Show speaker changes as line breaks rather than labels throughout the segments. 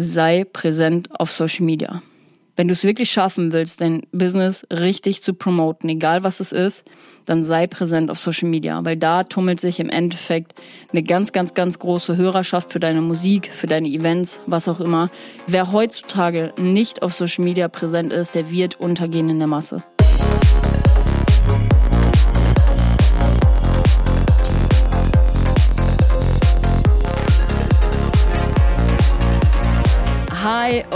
sei präsent auf Social Media. Wenn du es wirklich schaffen willst, dein Business richtig zu promoten, egal was es ist, dann sei präsent auf Social Media, weil da tummelt sich im Endeffekt eine ganz, ganz, ganz große Hörerschaft für deine Musik, für deine Events, was auch immer. Wer heutzutage nicht auf Social Media präsent ist, der wird untergehen in der Masse.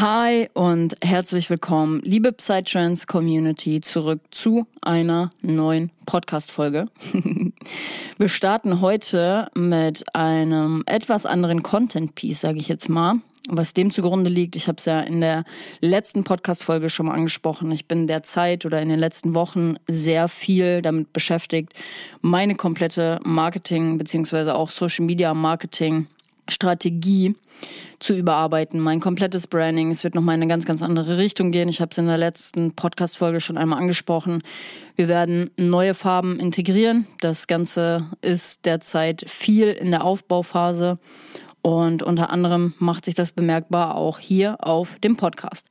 Hi und herzlich willkommen, liebe Psytrance Community, zurück zu einer neuen Podcast-Folge. Wir starten heute mit einem etwas anderen Content-Piece, sage ich jetzt mal. Was dem zugrunde liegt, ich habe es ja in der letzten Podcast-Folge schon mal angesprochen. Ich bin derzeit oder in den letzten Wochen sehr viel damit beschäftigt, meine komplette Marketing- beziehungsweise auch Social-Media-Marketing- Strategie zu überarbeiten, mein komplettes Branding. Es wird nochmal in eine ganz, ganz andere Richtung gehen. Ich habe es in der letzten Podcast-Folge schon einmal angesprochen. Wir werden neue Farben integrieren. Das Ganze ist derzeit viel in der Aufbauphase und unter anderem macht sich das bemerkbar auch hier auf dem Podcast.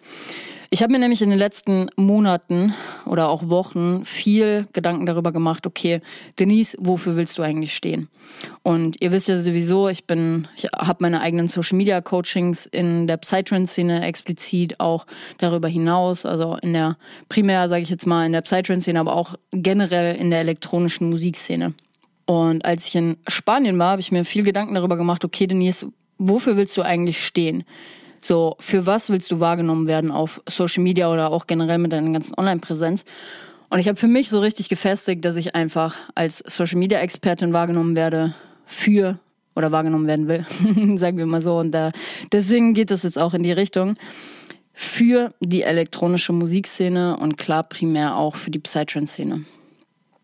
Ich habe mir nämlich in den letzten Monaten oder auch Wochen viel Gedanken darüber gemacht, okay, Denise, wofür willst du eigentlich stehen? Und ihr wisst ja sowieso, ich bin, ich habe meine eigenen Social Media Coachings in der Psytrance-Szene explizit auch darüber hinaus, also in der primär, sage ich jetzt mal, in der Psytrance-Szene, aber auch generell in der elektronischen Musikszene. Und als ich in Spanien war, habe ich mir viel Gedanken darüber gemacht, okay, Denise, wofür willst du eigentlich stehen? So, für was willst du wahrgenommen werden auf Social Media oder auch generell mit deiner ganzen Online-Präsenz? Und ich habe für mich so richtig gefestigt, dass ich einfach als Social Media Expertin wahrgenommen werde für oder wahrgenommen werden will, sagen wir mal so. Und da, deswegen geht es jetzt auch in die Richtung für die elektronische Musikszene und klar primär auch für die Psytrance-Szene.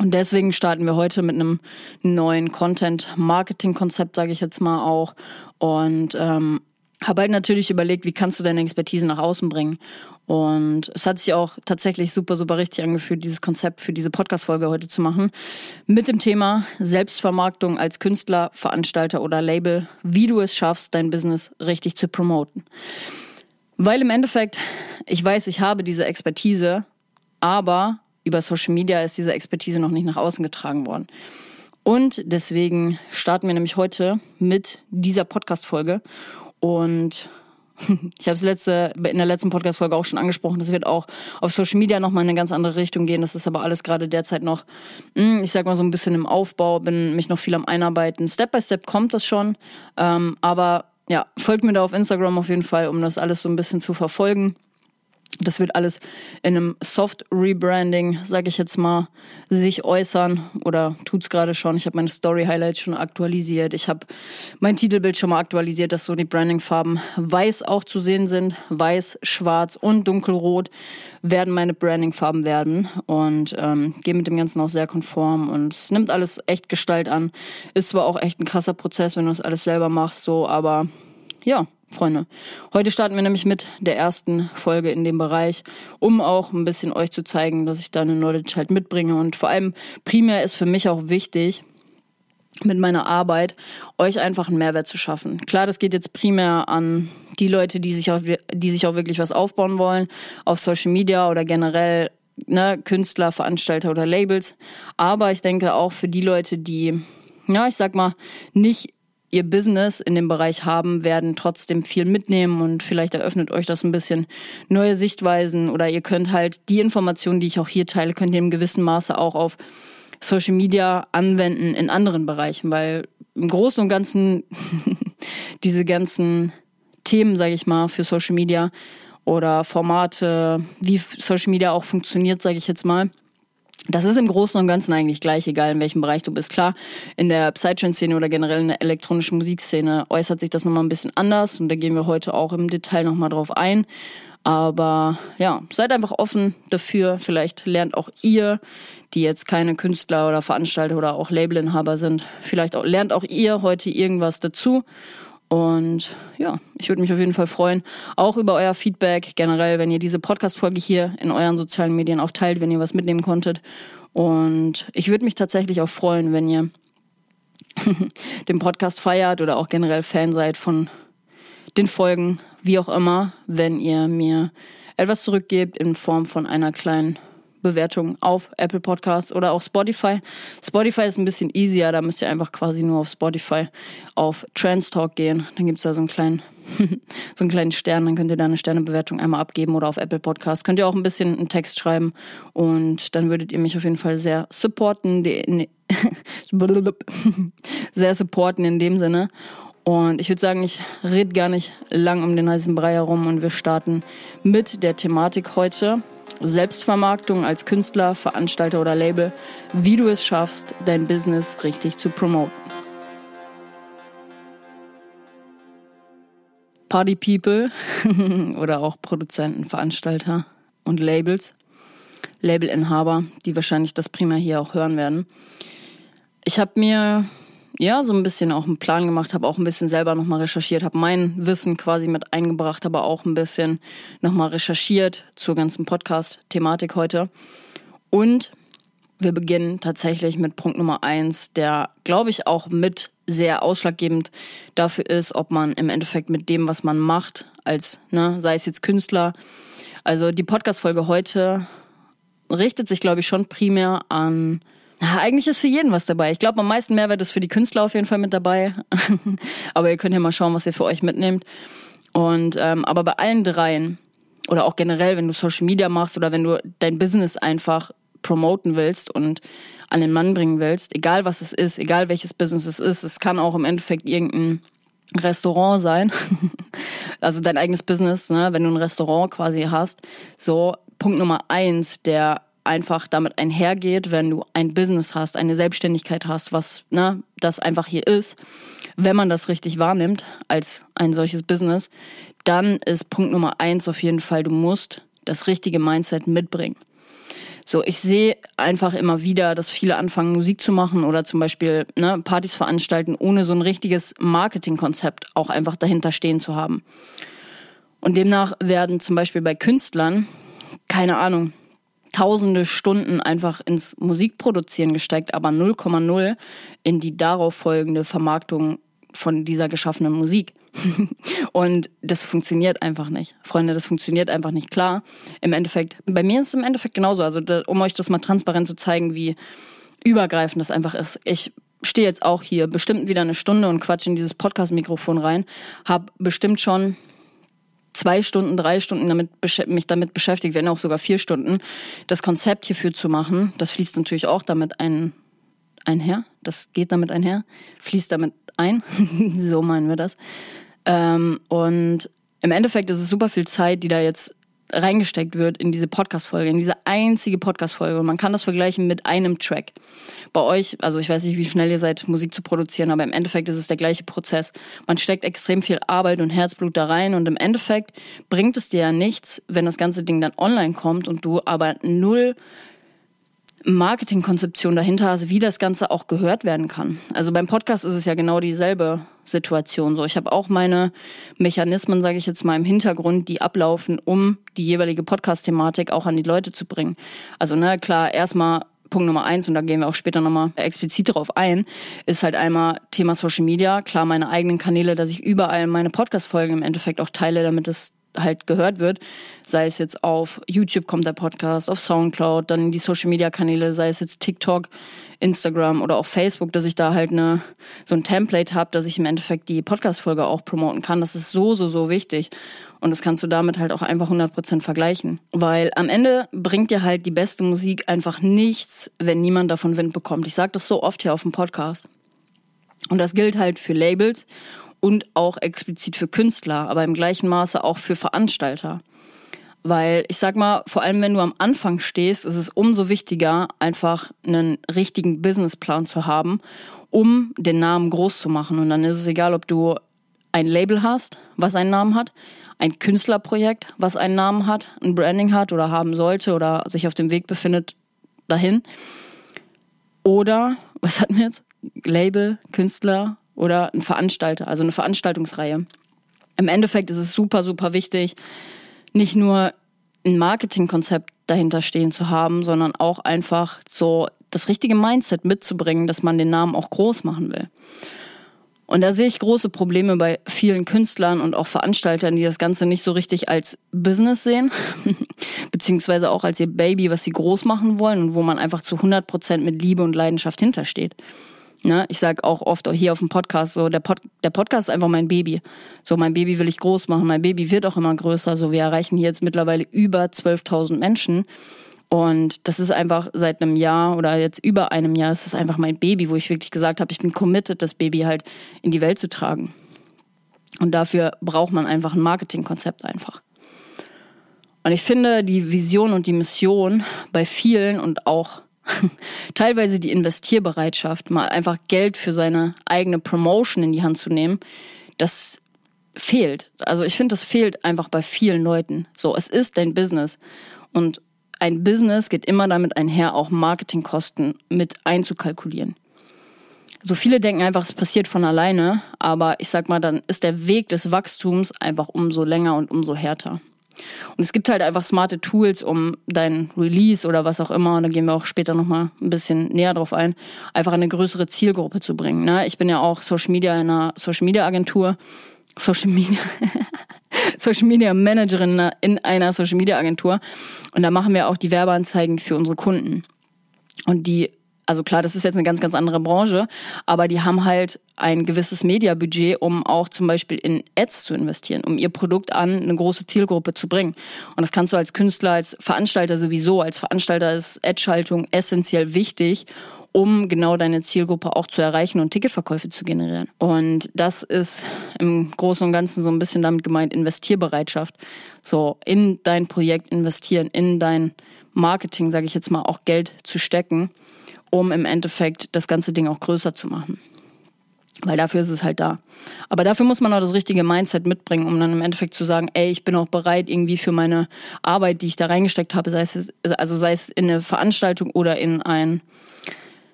Und deswegen starten wir heute mit einem neuen Content-Marketing-Konzept, sage ich jetzt mal auch. Und ähm, habe halt natürlich überlegt, wie kannst du deine Expertise nach außen bringen. Und es hat sich auch tatsächlich super, super richtig angefühlt, dieses Konzept für diese Podcast-Folge heute zu machen. Mit dem Thema Selbstvermarktung als Künstler, Veranstalter oder Label, wie du es schaffst, dein Business richtig zu promoten. Weil im Endeffekt, ich weiß, ich habe diese Expertise, aber über Social Media ist diese Expertise noch nicht nach außen getragen worden. Und deswegen starten wir nämlich heute mit dieser Podcast-Folge. Und ich habe es letzte, in der letzten Podcast-Folge auch schon angesprochen, das wird auch auf Social Media nochmal in eine ganz andere Richtung gehen. Das ist aber alles gerade derzeit noch, hm, ich sag mal so ein bisschen im Aufbau, bin mich noch viel am Einarbeiten. Step by Step kommt das schon. Ähm, aber ja, folgt mir da auf Instagram auf jeden Fall, um das alles so ein bisschen zu verfolgen. Das wird alles in einem Soft Rebranding, sage ich jetzt mal, sich äußern oder tut's gerade schon. Ich habe meine Story Highlights schon aktualisiert. Ich habe mein Titelbild schon mal aktualisiert, dass so die Branding-Farben weiß auch zu sehen sind. Weiß, schwarz und dunkelrot werden meine Branding-Farben werden und ähm, gehe mit dem Ganzen auch sehr konform und es nimmt alles echt Gestalt an. Ist zwar auch echt ein krasser Prozess, wenn du das alles selber machst, so, aber ja, Freunde. Heute starten wir nämlich mit der ersten Folge in dem Bereich, um auch ein bisschen euch zu zeigen, dass ich da eine Knowledge halt mitbringe. Und vor allem primär ist für mich auch wichtig, mit meiner Arbeit euch einfach einen Mehrwert zu schaffen. Klar, das geht jetzt primär an die Leute, die sich auch, die sich auch wirklich was aufbauen wollen, auf Social Media oder generell ne, Künstler, Veranstalter oder Labels. Aber ich denke auch für die Leute, die, ja, ich sag mal, nicht ihr Business in dem Bereich haben, werden trotzdem viel mitnehmen und vielleicht eröffnet euch das ein bisschen neue Sichtweisen oder ihr könnt halt die Informationen, die ich auch hier teile, könnt ihr im gewissen Maße auch auf Social Media anwenden in anderen Bereichen, weil im Großen und Ganzen diese ganzen Themen, sage ich mal, für Social Media oder Formate, wie Social Media auch funktioniert, sage ich jetzt mal, das ist im Großen und Ganzen eigentlich gleich, egal in welchem Bereich du bist. Klar, in der Psytrance-Szene oder generell in der elektronischen Musikszene äußert sich das nochmal ein bisschen anders und da gehen wir heute auch im Detail nochmal drauf ein. Aber ja, seid einfach offen dafür. Vielleicht lernt auch ihr, die jetzt keine Künstler oder Veranstalter oder auch Labelinhaber sind, vielleicht auch, lernt auch ihr heute irgendwas dazu. Und ja, ich würde mich auf jeden Fall freuen, auch über euer Feedback generell, wenn ihr diese Podcast-Folge hier in euren sozialen Medien auch teilt, wenn ihr was mitnehmen konntet. Und ich würde mich tatsächlich auch freuen, wenn ihr den Podcast feiert oder auch generell Fan seid von den Folgen, wie auch immer, wenn ihr mir etwas zurückgebt in Form von einer kleinen Bewertung auf Apple Podcasts oder auch Spotify. Spotify ist ein bisschen easier, da müsst ihr einfach quasi nur auf Spotify auf Trans Talk gehen. Dann gibt's da so einen kleinen so einen kleinen Stern, dann könnt ihr da eine Sternebewertung einmal abgeben oder auf Apple Podcasts. Könnt ihr auch ein bisschen einen Text schreiben und dann würdet ihr mich auf jeden Fall sehr supporten, sehr supporten in dem Sinne. Und ich würde sagen, ich rede gar nicht lang um den heißen Brei herum und wir starten mit der Thematik heute. Selbstvermarktung als Künstler, Veranstalter oder Label, wie du es schaffst, dein Business richtig zu promoten. Party People oder auch Produzenten, Veranstalter und Labels, Labelinhaber, die wahrscheinlich das primär hier auch hören werden. Ich habe mir ja, so ein bisschen auch einen Plan gemacht, habe auch ein bisschen selber nochmal recherchiert, habe mein Wissen quasi mit eingebracht, aber auch ein bisschen nochmal recherchiert zur ganzen Podcast-Thematik heute. Und wir beginnen tatsächlich mit Punkt Nummer eins, der, glaube ich, auch mit sehr ausschlaggebend dafür ist, ob man im Endeffekt mit dem, was man macht, als, ne, sei es jetzt Künstler, also die Podcast-Folge heute richtet sich, glaube ich, schon primär an na, eigentlich ist für jeden was dabei. Ich glaube, am meisten Mehrwert ist für die Künstler auf jeden Fall mit dabei. aber ihr könnt ja mal schauen, was ihr für euch mitnehmt. Und ähm, aber bei allen dreien oder auch generell, wenn du Social Media machst oder wenn du dein Business einfach promoten willst und an den Mann bringen willst, egal was es ist, egal welches Business es ist, es kann auch im Endeffekt irgendein Restaurant sein, also dein eigenes Business, ne? wenn du ein Restaurant quasi hast. So Punkt Nummer eins, der einfach damit einhergeht, wenn du ein Business hast, eine Selbstständigkeit hast, was ne, das einfach hier ist, wenn man das richtig wahrnimmt als ein solches Business, dann ist Punkt Nummer eins auf jeden Fall, du musst das richtige Mindset mitbringen. So, ich sehe einfach immer wieder, dass viele anfangen, Musik zu machen oder zum Beispiel ne, Partys veranstalten, ohne so ein richtiges Marketingkonzept auch einfach dahinter stehen zu haben. Und demnach werden zum Beispiel bei Künstlern, keine Ahnung, tausende Stunden einfach ins Musikproduzieren gesteckt, aber 0,0 in die darauf folgende Vermarktung von dieser geschaffenen Musik. und das funktioniert einfach nicht. Freunde, das funktioniert einfach nicht. Klar, im Endeffekt, bei mir ist es im Endeffekt genauso. Also, um euch das mal transparent zu zeigen, wie übergreifend das einfach ist. Ich stehe jetzt auch hier bestimmt wieder eine Stunde und quatsche in dieses Podcast-Mikrofon rein, habe bestimmt schon zwei Stunden, drei Stunden damit, mich damit beschäftigt, wenn auch sogar vier Stunden, das Konzept hierfür zu machen. Das fließt natürlich auch damit ein, einher. Das geht damit einher, fließt damit ein. so meinen wir das. Ähm, und im Endeffekt ist es super viel Zeit, die da jetzt reingesteckt wird in diese Podcast-Folge, in diese einzige Podcast-Folge. Und man kann das vergleichen mit einem Track. Bei euch, also ich weiß nicht, wie schnell ihr seid, Musik zu produzieren, aber im Endeffekt ist es der gleiche Prozess. Man steckt extrem viel Arbeit und Herzblut da rein und im Endeffekt bringt es dir ja nichts, wenn das ganze Ding dann online kommt und du aber null Marketingkonzeption dahinter hast, wie das Ganze auch gehört werden kann. Also beim Podcast ist es ja genau dieselbe Situation. So, ich habe auch meine Mechanismen, sage ich jetzt mal, im Hintergrund, die ablaufen, um die jeweilige Podcast-Thematik auch an die Leute zu bringen. Also ne, klar, erstmal Punkt Nummer eins, und da gehen wir auch später nochmal explizit darauf ein, ist halt einmal Thema Social Media. Klar, meine eigenen Kanäle, dass ich überall meine Podcast-Folgen im Endeffekt auch teile, damit es halt gehört wird. Sei es jetzt auf YouTube kommt der Podcast, auf Soundcloud, dann in die Social Media Kanäle, sei es jetzt TikTok, Instagram oder auch Facebook, dass ich da halt eine, so ein Template habe, dass ich im Endeffekt die Podcast-Folge auch promoten kann. Das ist so, so, so wichtig. Und das kannst du damit halt auch einfach 100% vergleichen. Weil am Ende bringt dir halt die beste Musik einfach nichts, wenn niemand davon Wind bekommt. Ich sage das so oft hier auf dem Podcast. Und das gilt halt für Labels und auch explizit für Künstler, aber im gleichen Maße auch für Veranstalter. Weil ich sag mal, vor allem wenn du am Anfang stehst, ist es umso wichtiger, einfach einen richtigen Businessplan zu haben, um den Namen groß zu machen. Und dann ist es egal, ob du ein Label hast, was einen Namen hat, ein Künstlerprojekt, was einen Namen hat, ein Branding hat oder haben sollte oder sich auf dem Weg befindet dahin. Oder, was hatten wir jetzt? Label, Künstler oder ein Veranstalter, also eine Veranstaltungsreihe. Im Endeffekt ist es super, super wichtig, nicht nur ein Marketingkonzept dahinter stehen zu haben, sondern auch einfach so das richtige Mindset mitzubringen, dass man den Namen auch groß machen will. Und da sehe ich große Probleme bei vielen Künstlern und auch Veranstaltern, die das Ganze nicht so richtig als Business sehen, beziehungsweise auch als ihr Baby, was sie groß machen wollen und wo man einfach zu 100 Prozent mit Liebe und Leidenschaft hintersteht. Ne? Ich sage auch oft hier auf dem Podcast so, der, Pod, der Podcast ist einfach mein Baby. So, mein Baby will ich groß machen, mein Baby wird auch immer größer. So, wir erreichen hier jetzt mittlerweile über 12.000 Menschen. Und das ist einfach seit einem Jahr oder jetzt über einem Jahr, ist es einfach mein Baby, wo ich wirklich gesagt habe, ich bin committed, das Baby halt in die Welt zu tragen. Und dafür braucht man einfach ein Marketingkonzept einfach. Und ich finde die Vision und die Mission bei vielen und auch teilweise die Investierbereitschaft, mal einfach Geld für seine eigene Promotion in die Hand zu nehmen, das fehlt. Also ich finde, das fehlt einfach bei vielen Leuten. So, es ist dein Business. Und ein Business geht immer damit einher, auch Marketingkosten mit einzukalkulieren. So viele denken einfach, es passiert von alleine, aber ich sag mal, dann ist der Weg des Wachstums einfach umso länger und umso härter. Und es gibt halt einfach smarte Tools, um dein Release oder was auch immer, und da gehen wir auch später nochmal ein bisschen näher drauf ein, einfach eine größere Zielgruppe zu bringen. Ne? Ich bin ja auch Social Media in einer Social Media Agentur, Social Media, Social Media Managerin in einer Social Media Agentur. Und da machen wir auch die Werbeanzeigen für unsere Kunden. Und die also klar, das ist jetzt eine ganz, ganz andere Branche, aber die haben halt ein gewisses Mediabudget, um auch zum Beispiel in Ads zu investieren, um ihr Produkt an eine große Zielgruppe zu bringen. Und das kannst du als Künstler, als Veranstalter sowieso. Als Veranstalter ist Ad-Schaltung essentiell wichtig, um genau deine Zielgruppe auch zu erreichen und Ticketverkäufe zu generieren. Und das ist im Großen und Ganzen so ein bisschen damit gemeint, Investierbereitschaft. So in dein Projekt investieren, in dein Marketing, sage ich jetzt mal, auch Geld zu stecken um im Endeffekt das ganze Ding auch größer zu machen. Weil dafür ist es halt da. Aber dafür muss man auch das richtige Mindset mitbringen, um dann im Endeffekt zu sagen, ey, ich bin auch bereit, irgendwie für meine Arbeit, die ich da reingesteckt habe, sei es, also sei es in eine Veranstaltung oder in ein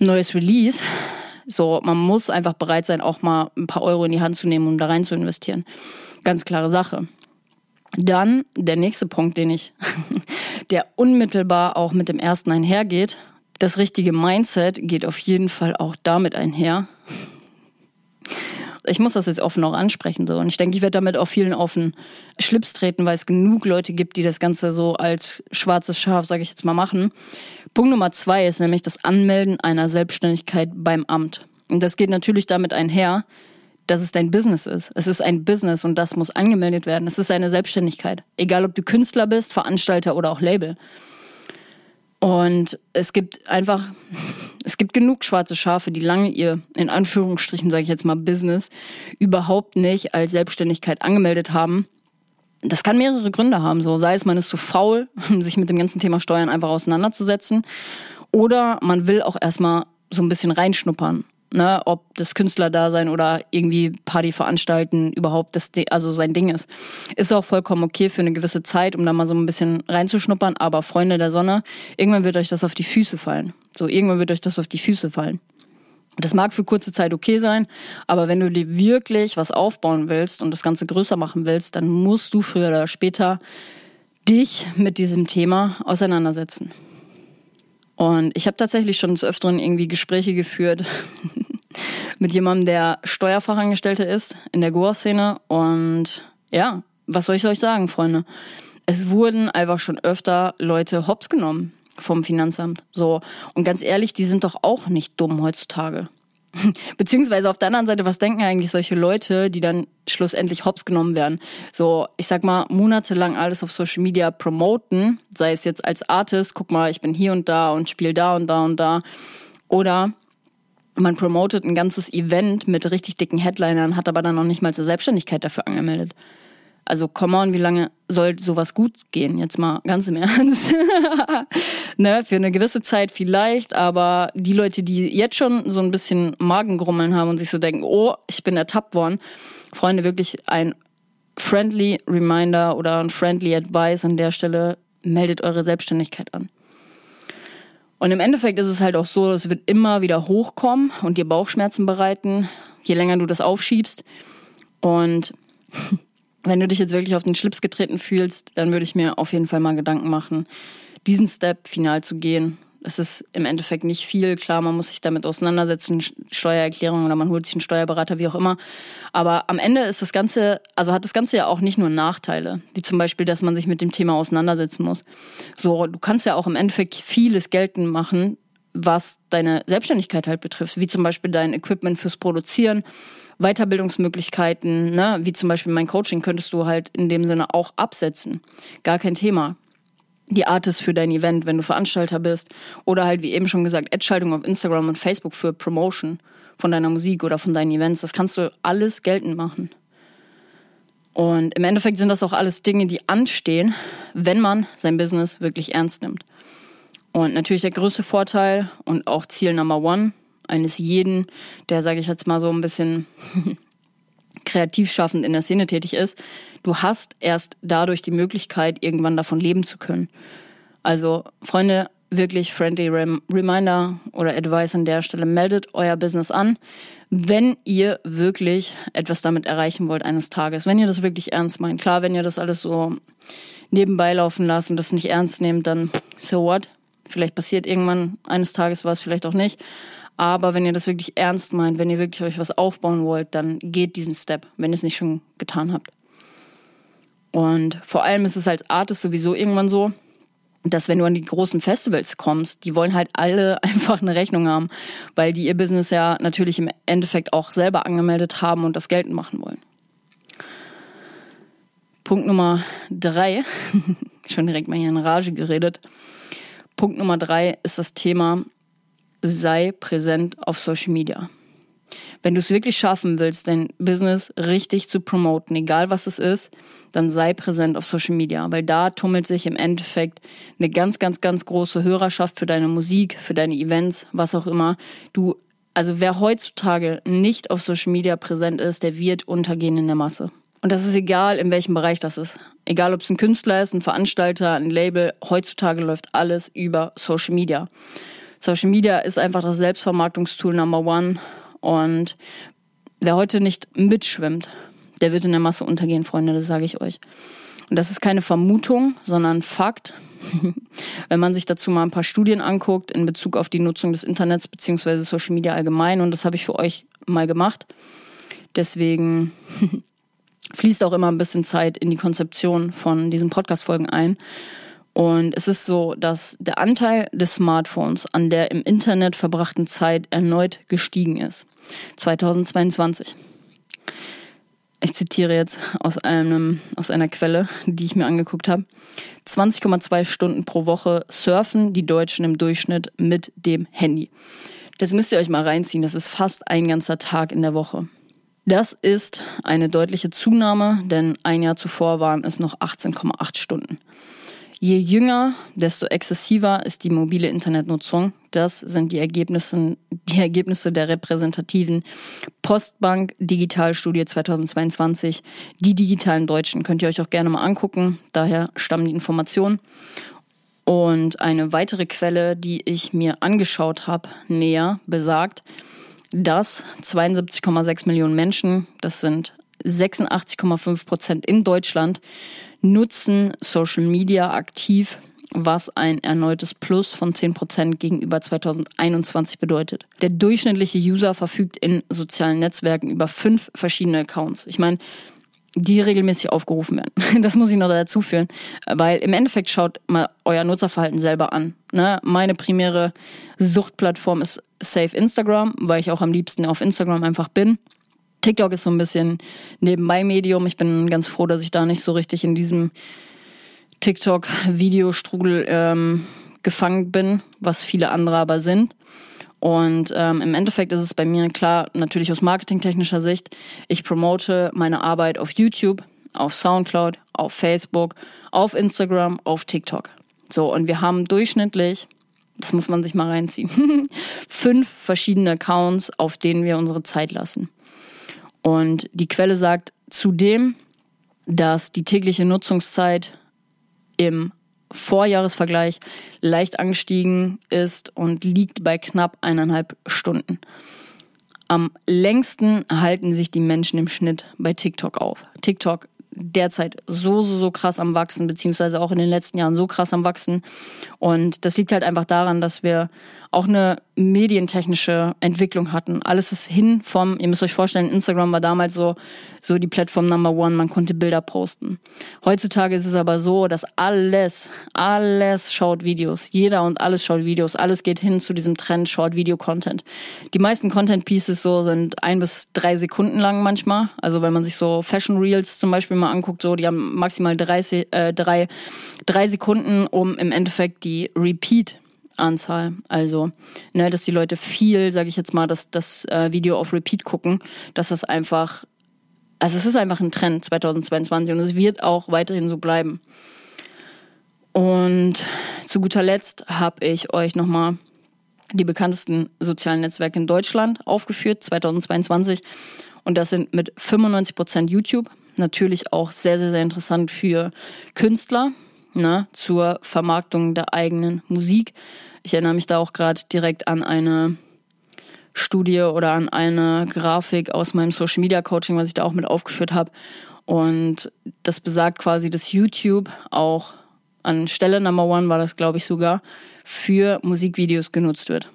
neues Release. So, man muss einfach bereit sein, auch mal ein paar Euro in die Hand zu nehmen, um da rein zu investieren. Ganz klare Sache. Dann der nächste Punkt, den ich, der unmittelbar auch mit dem ersten einhergeht, das richtige Mindset geht auf jeden Fall auch damit einher. Ich muss das jetzt offen auch ansprechen. So. Und ich denke, ich werde damit auch vielen auf den Schlips treten, weil es genug Leute gibt, die das Ganze so als schwarzes Schaf, sage ich jetzt mal, machen. Punkt Nummer zwei ist nämlich das Anmelden einer Selbstständigkeit beim Amt. Und das geht natürlich damit einher, dass es dein Business ist. Es ist ein Business und das muss angemeldet werden. Es ist eine Selbstständigkeit. Egal, ob du Künstler bist, Veranstalter oder auch Label. Und es gibt einfach, es gibt genug schwarze Schafe, die lange ihr, in Anführungsstrichen sage ich jetzt mal, Business überhaupt nicht als Selbstständigkeit angemeldet haben. Das kann mehrere Gründe haben, so sei es, man ist zu faul, sich mit dem ganzen Thema Steuern einfach auseinanderzusetzen, oder man will auch erstmal so ein bisschen reinschnuppern ne, ob das Künstlerdasein oder irgendwie Party veranstalten überhaupt das, also sein Ding ist. Ist auch vollkommen okay für eine gewisse Zeit, um da mal so ein bisschen reinzuschnuppern, aber Freunde der Sonne, irgendwann wird euch das auf die Füße fallen. So, irgendwann wird euch das auf die Füße fallen. Das mag für kurze Zeit okay sein, aber wenn du dir wirklich was aufbauen willst und das Ganze größer machen willst, dann musst du früher oder später dich mit diesem Thema auseinandersetzen. Und ich habe tatsächlich schon des Öfteren irgendwie Gespräche geführt mit jemandem, der Steuerfachangestellter ist in der Goa-Szene. Und ja, was soll ich euch sagen, Freunde? Es wurden einfach schon öfter Leute hops genommen vom Finanzamt. So. Und ganz ehrlich, die sind doch auch nicht dumm heutzutage. Beziehungsweise auf der anderen Seite, was denken eigentlich solche Leute, die dann schlussendlich hops genommen werden? So, ich sag mal, monatelang alles auf Social Media promoten, sei es jetzt als Artist, guck mal, ich bin hier und da und spiele da und da und da. Oder man promotet ein ganzes Event mit richtig dicken Headlinern, hat aber dann noch nicht mal zur Selbstständigkeit dafür angemeldet. Also come on, wie lange soll sowas gut gehen? Jetzt mal ganz im Ernst. ne, für eine gewisse Zeit vielleicht, aber die Leute, die jetzt schon so ein bisschen Magengrummeln haben und sich so denken, oh, ich bin ertappt worden, Freunde, wirklich ein friendly Reminder oder ein friendly Advice an der Stelle, meldet eure Selbstständigkeit an. Und im Endeffekt ist es halt auch so, es wird immer wieder hochkommen und dir Bauchschmerzen bereiten, je länger du das aufschiebst. Und wenn du dich jetzt wirklich auf den Schlips getreten fühlst, dann würde ich mir auf jeden Fall mal Gedanken machen, diesen Step final zu gehen. Es ist im Endeffekt nicht viel. Klar, man muss sich damit auseinandersetzen, Steuererklärung oder man holt sich einen Steuerberater, wie auch immer. Aber am Ende ist das Ganze, also hat das Ganze ja auch nicht nur Nachteile, wie zum Beispiel, dass man sich mit dem Thema auseinandersetzen muss. So, du kannst ja auch im Endeffekt vieles geltend machen, was deine Selbstständigkeit halt betrifft, wie zum Beispiel dein Equipment fürs Produzieren, Weiterbildungsmöglichkeiten, ne, wie zum Beispiel mein Coaching, könntest du halt in dem Sinne auch absetzen. Gar kein Thema. Die Artist für dein Event, wenn du Veranstalter bist. Oder halt, wie eben schon gesagt, Ad-Schaltung auf Instagram und Facebook für Promotion von deiner Musik oder von deinen Events. Das kannst du alles geltend machen. Und im Endeffekt sind das auch alles Dinge, die anstehen, wenn man sein Business wirklich ernst nimmt. Und natürlich der größte Vorteil und auch Ziel Number One eines jeden, der, sage ich jetzt mal so ein bisschen kreativ schaffend in der Szene tätig ist, du hast erst dadurch die Möglichkeit, irgendwann davon leben zu können. Also, Freunde, wirklich friendly Rem Reminder oder Advice an der Stelle, meldet euer Business an, wenn ihr wirklich etwas damit erreichen wollt eines Tages, wenn ihr das wirklich ernst meint. Klar, wenn ihr das alles so nebenbei laufen lasst und das nicht ernst nehmt, dann so what? Vielleicht passiert irgendwann eines Tages was, vielleicht auch nicht. Aber wenn ihr das wirklich ernst meint, wenn ihr wirklich euch was aufbauen wollt, dann geht diesen Step, wenn ihr es nicht schon getan habt. Und vor allem ist es als Artist sowieso irgendwann so, dass wenn du an die großen Festivals kommst, die wollen halt alle einfach eine Rechnung haben, weil die ihr Business ja natürlich im Endeffekt auch selber angemeldet haben und das geltend machen wollen. Punkt Nummer drei, schon direkt mal hier in Rage geredet. Punkt Nummer drei ist das Thema sei präsent auf Social Media. Wenn du es wirklich schaffen willst, dein Business richtig zu promoten, egal was es ist, dann sei präsent auf Social Media, weil da tummelt sich im Endeffekt eine ganz, ganz, ganz große Hörerschaft für deine Musik, für deine Events, was auch immer. Du, also wer heutzutage nicht auf Social Media präsent ist, der wird untergehen in der Masse. Und das ist egal, in welchem Bereich das ist. Egal, ob es ein Künstler ist, ein Veranstalter, ein Label. Heutzutage läuft alles über Social Media. Social Media ist einfach das Selbstvermarktungstool Number One. Und wer heute nicht mitschwimmt, der wird in der Masse untergehen, Freunde, das sage ich euch. Und das ist keine Vermutung, sondern Fakt. Wenn man sich dazu mal ein paar Studien anguckt in Bezug auf die Nutzung des Internets beziehungsweise Social Media allgemein, und das habe ich für euch mal gemacht. Deswegen fließt auch immer ein bisschen Zeit in die Konzeption von diesen Podcast-Folgen ein. Und es ist so, dass der Anteil des Smartphones an der im Internet verbrachten Zeit erneut gestiegen ist. 2022. Ich zitiere jetzt aus einem, aus einer Quelle, die ich mir angeguckt habe. 20,2 Stunden pro Woche surfen die Deutschen im Durchschnitt mit dem Handy. Das müsst ihr euch mal reinziehen. Das ist fast ein ganzer Tag in der Woche. Das ist eine deutliche Zunahme, denn ein Jahr zuvor waren es noch 18,8 Stunden. Je jünger, desto exzessiver ist die mobile Internetnutzung. Das sind die Ergebnisse, die Ergebnisse der repräsentativen Postbank Digitalstudie 2022. Die digitalen Deutschen könnt ihr euch auch gerne mal angucken. Daher stammen die Informationen. Und eine weitere Quelle, die ich mir angeschaut habe, näher besagt, dass 72,6 Millionen Menschen, das sind 86,5 Prozent in Deutschland, nutzen Social Media aktiv, was ein erneutes Plus von 10% gegenüber 2021 bedeutet. Der durchschnittliche User verfügt in sozialen Netzwerken über fünf verschiedene Accounts. Ich meine, die regelmäßig aufgerufen werden. Das muss ich noch dazu führen, weil im Endeffekt schaut mal euer Nutzerverhalten selber an. Ne? Meine primäre Suchtplattform ist Safe Instagram, weil ich auch am liebsten auf Instagram einfach bin. TikTok ist so ein bisschen nebenbei Medium. Ich bin ganz froh, dass ich da nicht so richtig in diesem TikTok-Videostrudel ähm, gefangen bin, was viele andere aber sind. Und ähm, im Endeffekt ist es bei mir klar, natürlich aus marketingtechnischer Sicht, ich promote meine Arbeit auf YouTube, auf Soundcloud, auf Facebook, auf Instagram, auf TikTok. So, und wir haben durchschnittlich, das muss man sich mal reinziehen, fünf verschiedene Accounts, auf denen wir unsere Zeit lassen. Und die Quelle sagt zudem, dass die tägliche Nutzungszeit im Vorjahresvergleich leicht angestiegen ist und liegt bei knapp eineinhalb Stunden. Am längsten halten sich die Menschen im Schnitt bei TikTok auf. TikTok derzeit so, so, so krass am Wachsen, beziehungsweise auch in den letzten Jahren so krass am Wachsen. Und das liegt halt einfach daran, dass wir auch eine medientechnische Entwicklung hatten. Alles ist hin vom, ihr müsst euch vorstellen, Instagram war damals so, so die Plattform Number One, man konnte Bilder posten. Heutzutage ist es aber so, dass alles, alles schaut Videos. Jeder und alles schaut Videos. Alles geht hin zu diesem Trend Short Video Content. Die meisten Content Pieces so sind ein bis drei Sekunden lang manchmal. Also wenn man sich so Fashion Reels zum Beispiel mal anguckt, so, die haben maximal drei, äh, drei, drei Sekunden, um im Endeffekt die Repeat Anzahl. Also, ne, dass die Leute viel, sage ich jetzt mal, dass das äh, Video auf Repeat gucken, dass das einfach, also es ist einfach ein Trend 2022 und es wird auch weiterhin so bleiben. Und zu guter Letzt habe ich euch nochmal die bekanntesten sozialen Netzwerke in Deutschland aufgeführt, 2022. Und das sind mit 95 Prozent YouTube. Natürlich auch sehr, sehr, sehr interessant für Künstler, ne, zur Vermarktung der eigenen Musik. Ich erinnere mich da auch gerade direkt an eine Studie oder an eine Grafik aus meinem Social Media Coaching, was ich da auch mit aufgeführt habe. Und das besagt quasi, dass YouTube auch an Stelle Number One war das, glaube ich, sogar, für Musikvideos genutzt wird.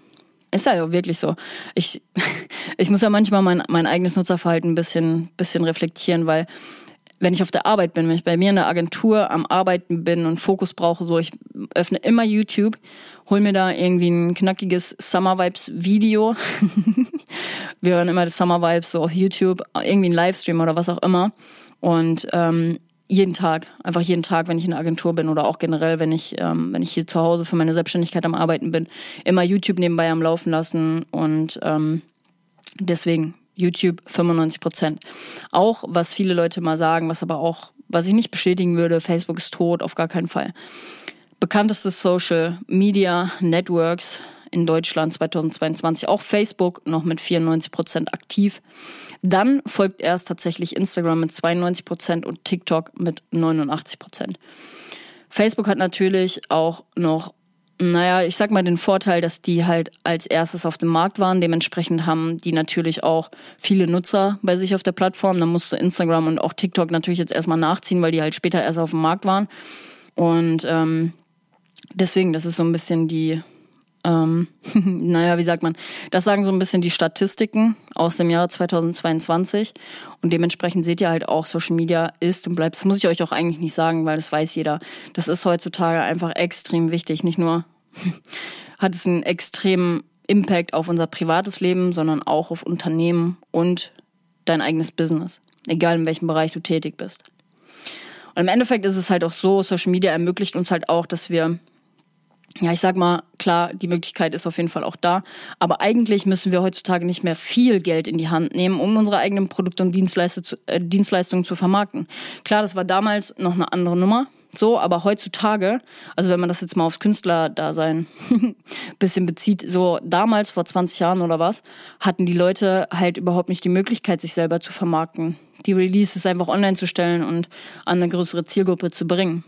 Ist ja wirklich so. Ich, ich muss ja manchmal mein, mein eigenes Nutzerverhalten ein bisschen, bisschen reflektieren, weil wenn ich auf der Arbeit bin, wenn ich bei mir in der Agentur am Arbeiten bin und Fokus brauche, so ich öffne immer YouTube, hol mir da irgendwie ein knackiges Summer Vibes Video. Wir hören immer das Summer Vibes so auf YouTube, irgendwie ein Livestream oder was auch immer. Und ähm, jeden Tag, einfach jeden Tag, wenn ich in der Agentur bin oder auch generell, wenn ich, ähm, wenn ich hier zu Hause für meine Selbstständigkeit am Arbeiten bin, immer YouTube nebenbei am Laufen lassen und ähm, deswegen YouTube 95 Prozent. Auch, was viele Leute mal sagen, was aber auch, was ich nicht bestätigen würde, Facebook ist tot, auf gar keinen Fall. Bekannteste Social Media Networks in Deutschland 2022, auch Facebook noch mit 94 Prozent aktiv. Dann folgt erst tatsächlich Instagram mit 92 Prozent und TikTok mit 89 Prozent. Facebook hat natürlich auch noch naja, ich sag mal den Vorteil, dass die halt als erstes auf dem Markt waren. Dementsprechend haben die natürlich auch viele Nutzer bei sich auf der Plattform. Da musste Instagram und auch TikTok natürlich jetzt erstmal nachziehen, weil die halt später erst auf dem Markt waren. Und ähm, deswegen, das ist so ein bisschen die, ähm, naja, wie sagt man, das sagen so ein bisschen die Statistiken aus dem Jahre 2022 und dementsprechend seht ihr halt auch, Social Media ist und bleibt, das muss ich euch auch eigentlich nicht sagen, weil das weiß jeder, das ist heutzutage einfach extrem wichtig, nicht nur hat es einen extremen Impact auf unser privates Leben, sondern auch auf Unternehmen und dein eigenes Business, egal in welchem Bereich du tätig bist. Und im Endeffekt ist es halt auch so, Social Media ermöglicht uns halt auch, dass wir ja, ich sag mal, klar, die Möglichkeit ist auf jeden Fall auch da. Aber eigentlich müssen wir heutzutage nicht mehr viel Geld in die Hand nehmen, um unsere eigenen Produkte und Dienstleistungen zu, äh, Dienstleistungen zu vermarkten. Klar, das war damals noch eine andere Nummer. So, aber heutzutage, also wenn man das jetzt mal aufs Künstlerdasein bisschen bezieht, so damals vor 20 Jahren oder was, hatten die Leute halt überhaupt nicht die Möglichkeit, sich selber zu vermarkten. Die Releases einfach online zu stellen und an eine größere Zielgruppe zu bringen.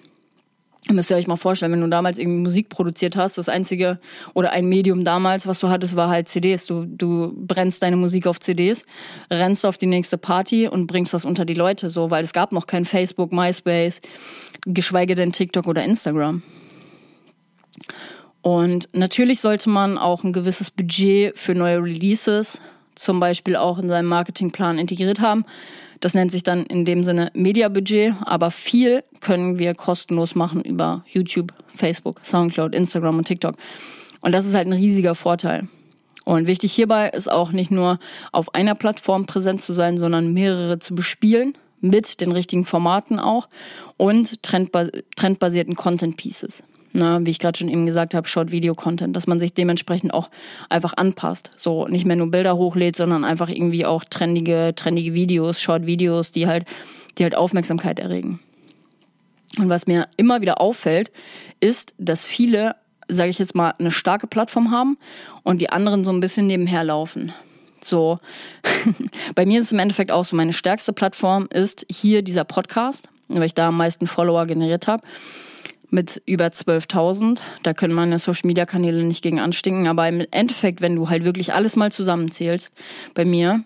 Müsst ihr euch mal vorstellen, wenn du damals irgendwie Musik produziert hast, das einzige oder ein Medium damals, was du hattest, war halt CDs. Du, du brennst deine Musik auf CDs, rennst auf die nächste Party und bringst das unter die Leute, so, weil es gab noch kein Facebook, MySpace, geschweige denn TikTok oder Instagram. Und natürlich sollte man auch ein gewisses Budget für neue Releases zum Beispiel auch in seinem Marketingplan integriert haben. Das nennt sich dann in dem Sinne Mediabudget, aber viel können wir kostenlos machen über YouTube, Facebook, Soundcloud, Instagram und TikTok. Und das ist halt ein riesiger Vorteil. Und wichtig hierbei ist auch nicht nur auf einer Plattform präsent zu sein, sondern mehrere zu bespielen mit den richtigen Formaten auch und trendbasierten Content Pieces. Na, wie ich gerade schon eben gesagt habe, Short-Video-Content, dass man sich dementsprechend auch einfach anpasst. So nicht mehr nur Bilder hochlädt, sondern einfach irgendwie auch trendige, trendige Videos, Short-Videos, die halt, die halt Aufmerksamkeit erregen. Und was mir immer wieder auffällt, ist, dass viele, sage ich jetzt mal, eine starke Plattform haben und die anderen so ein bisschen nebenher laufen. So, bei mir ist es im Endeffekt auch so, meine stärkste Plattform ist hier dieser Podcast, weil ich da am meisten Follower generiert habe mit über 12.000. Da können meine Social-Media-Kanäle nicht gegen anstinken. Aber im Endeffekt, wenn du halt wirklich alles mal zusammenzählst, bei mir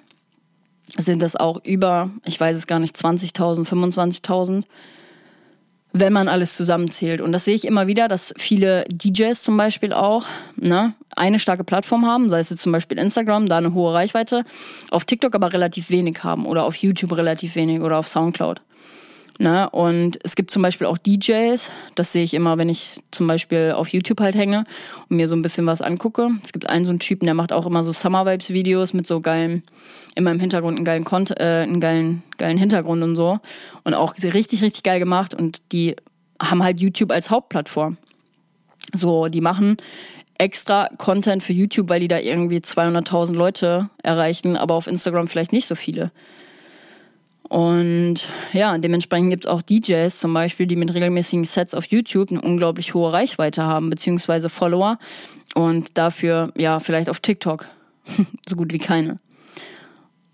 sind das auch über, ich weiß es gar nicht, 20.000, 25.000, wenn man alles zusammenzählt. Und das sehe ich immer wieder, dass viele DJs zum Beispiel auch ne, eine starke Plattform haben, sei es jetzt zum Beispiel Instagram, da eine hohe Reichweite, auf TikTok aber relativ wenig haben oder auf YouTube relativ wenig oder auf Soundcloud. Ne? Und es gibt zum Beispiel auch DJs, das sehe ich immer, wenn ich zum Beispiel auf YouTube halt hänge und mir so ein bisschen was angucke. Es gibt einen so einen Typen, der macht auch immer so Summer Vibes Videos mit so geilen, immer im Hintergrund einen geilen, Kont äh, einen geilen, geilen Hintergrund und so. Und auch richtig, richtig geil gemacht und die haben halt YouTube als Hauptplattform. So, die machen extra Content für YouTube, weil die da irgendwie 200.000 Leute erreichen, aber auf Instagram vielleicht nicht so viele. Und ja, dementsprechend gibt es auch DJs zum Beispiel, die mit regelmäßigen Sets auf YouTube eine unglaublich hohe Reichweite haben, beziehungsweise Follower. Und dafür, ja, vielleicht auf TikTok so gut wie keine.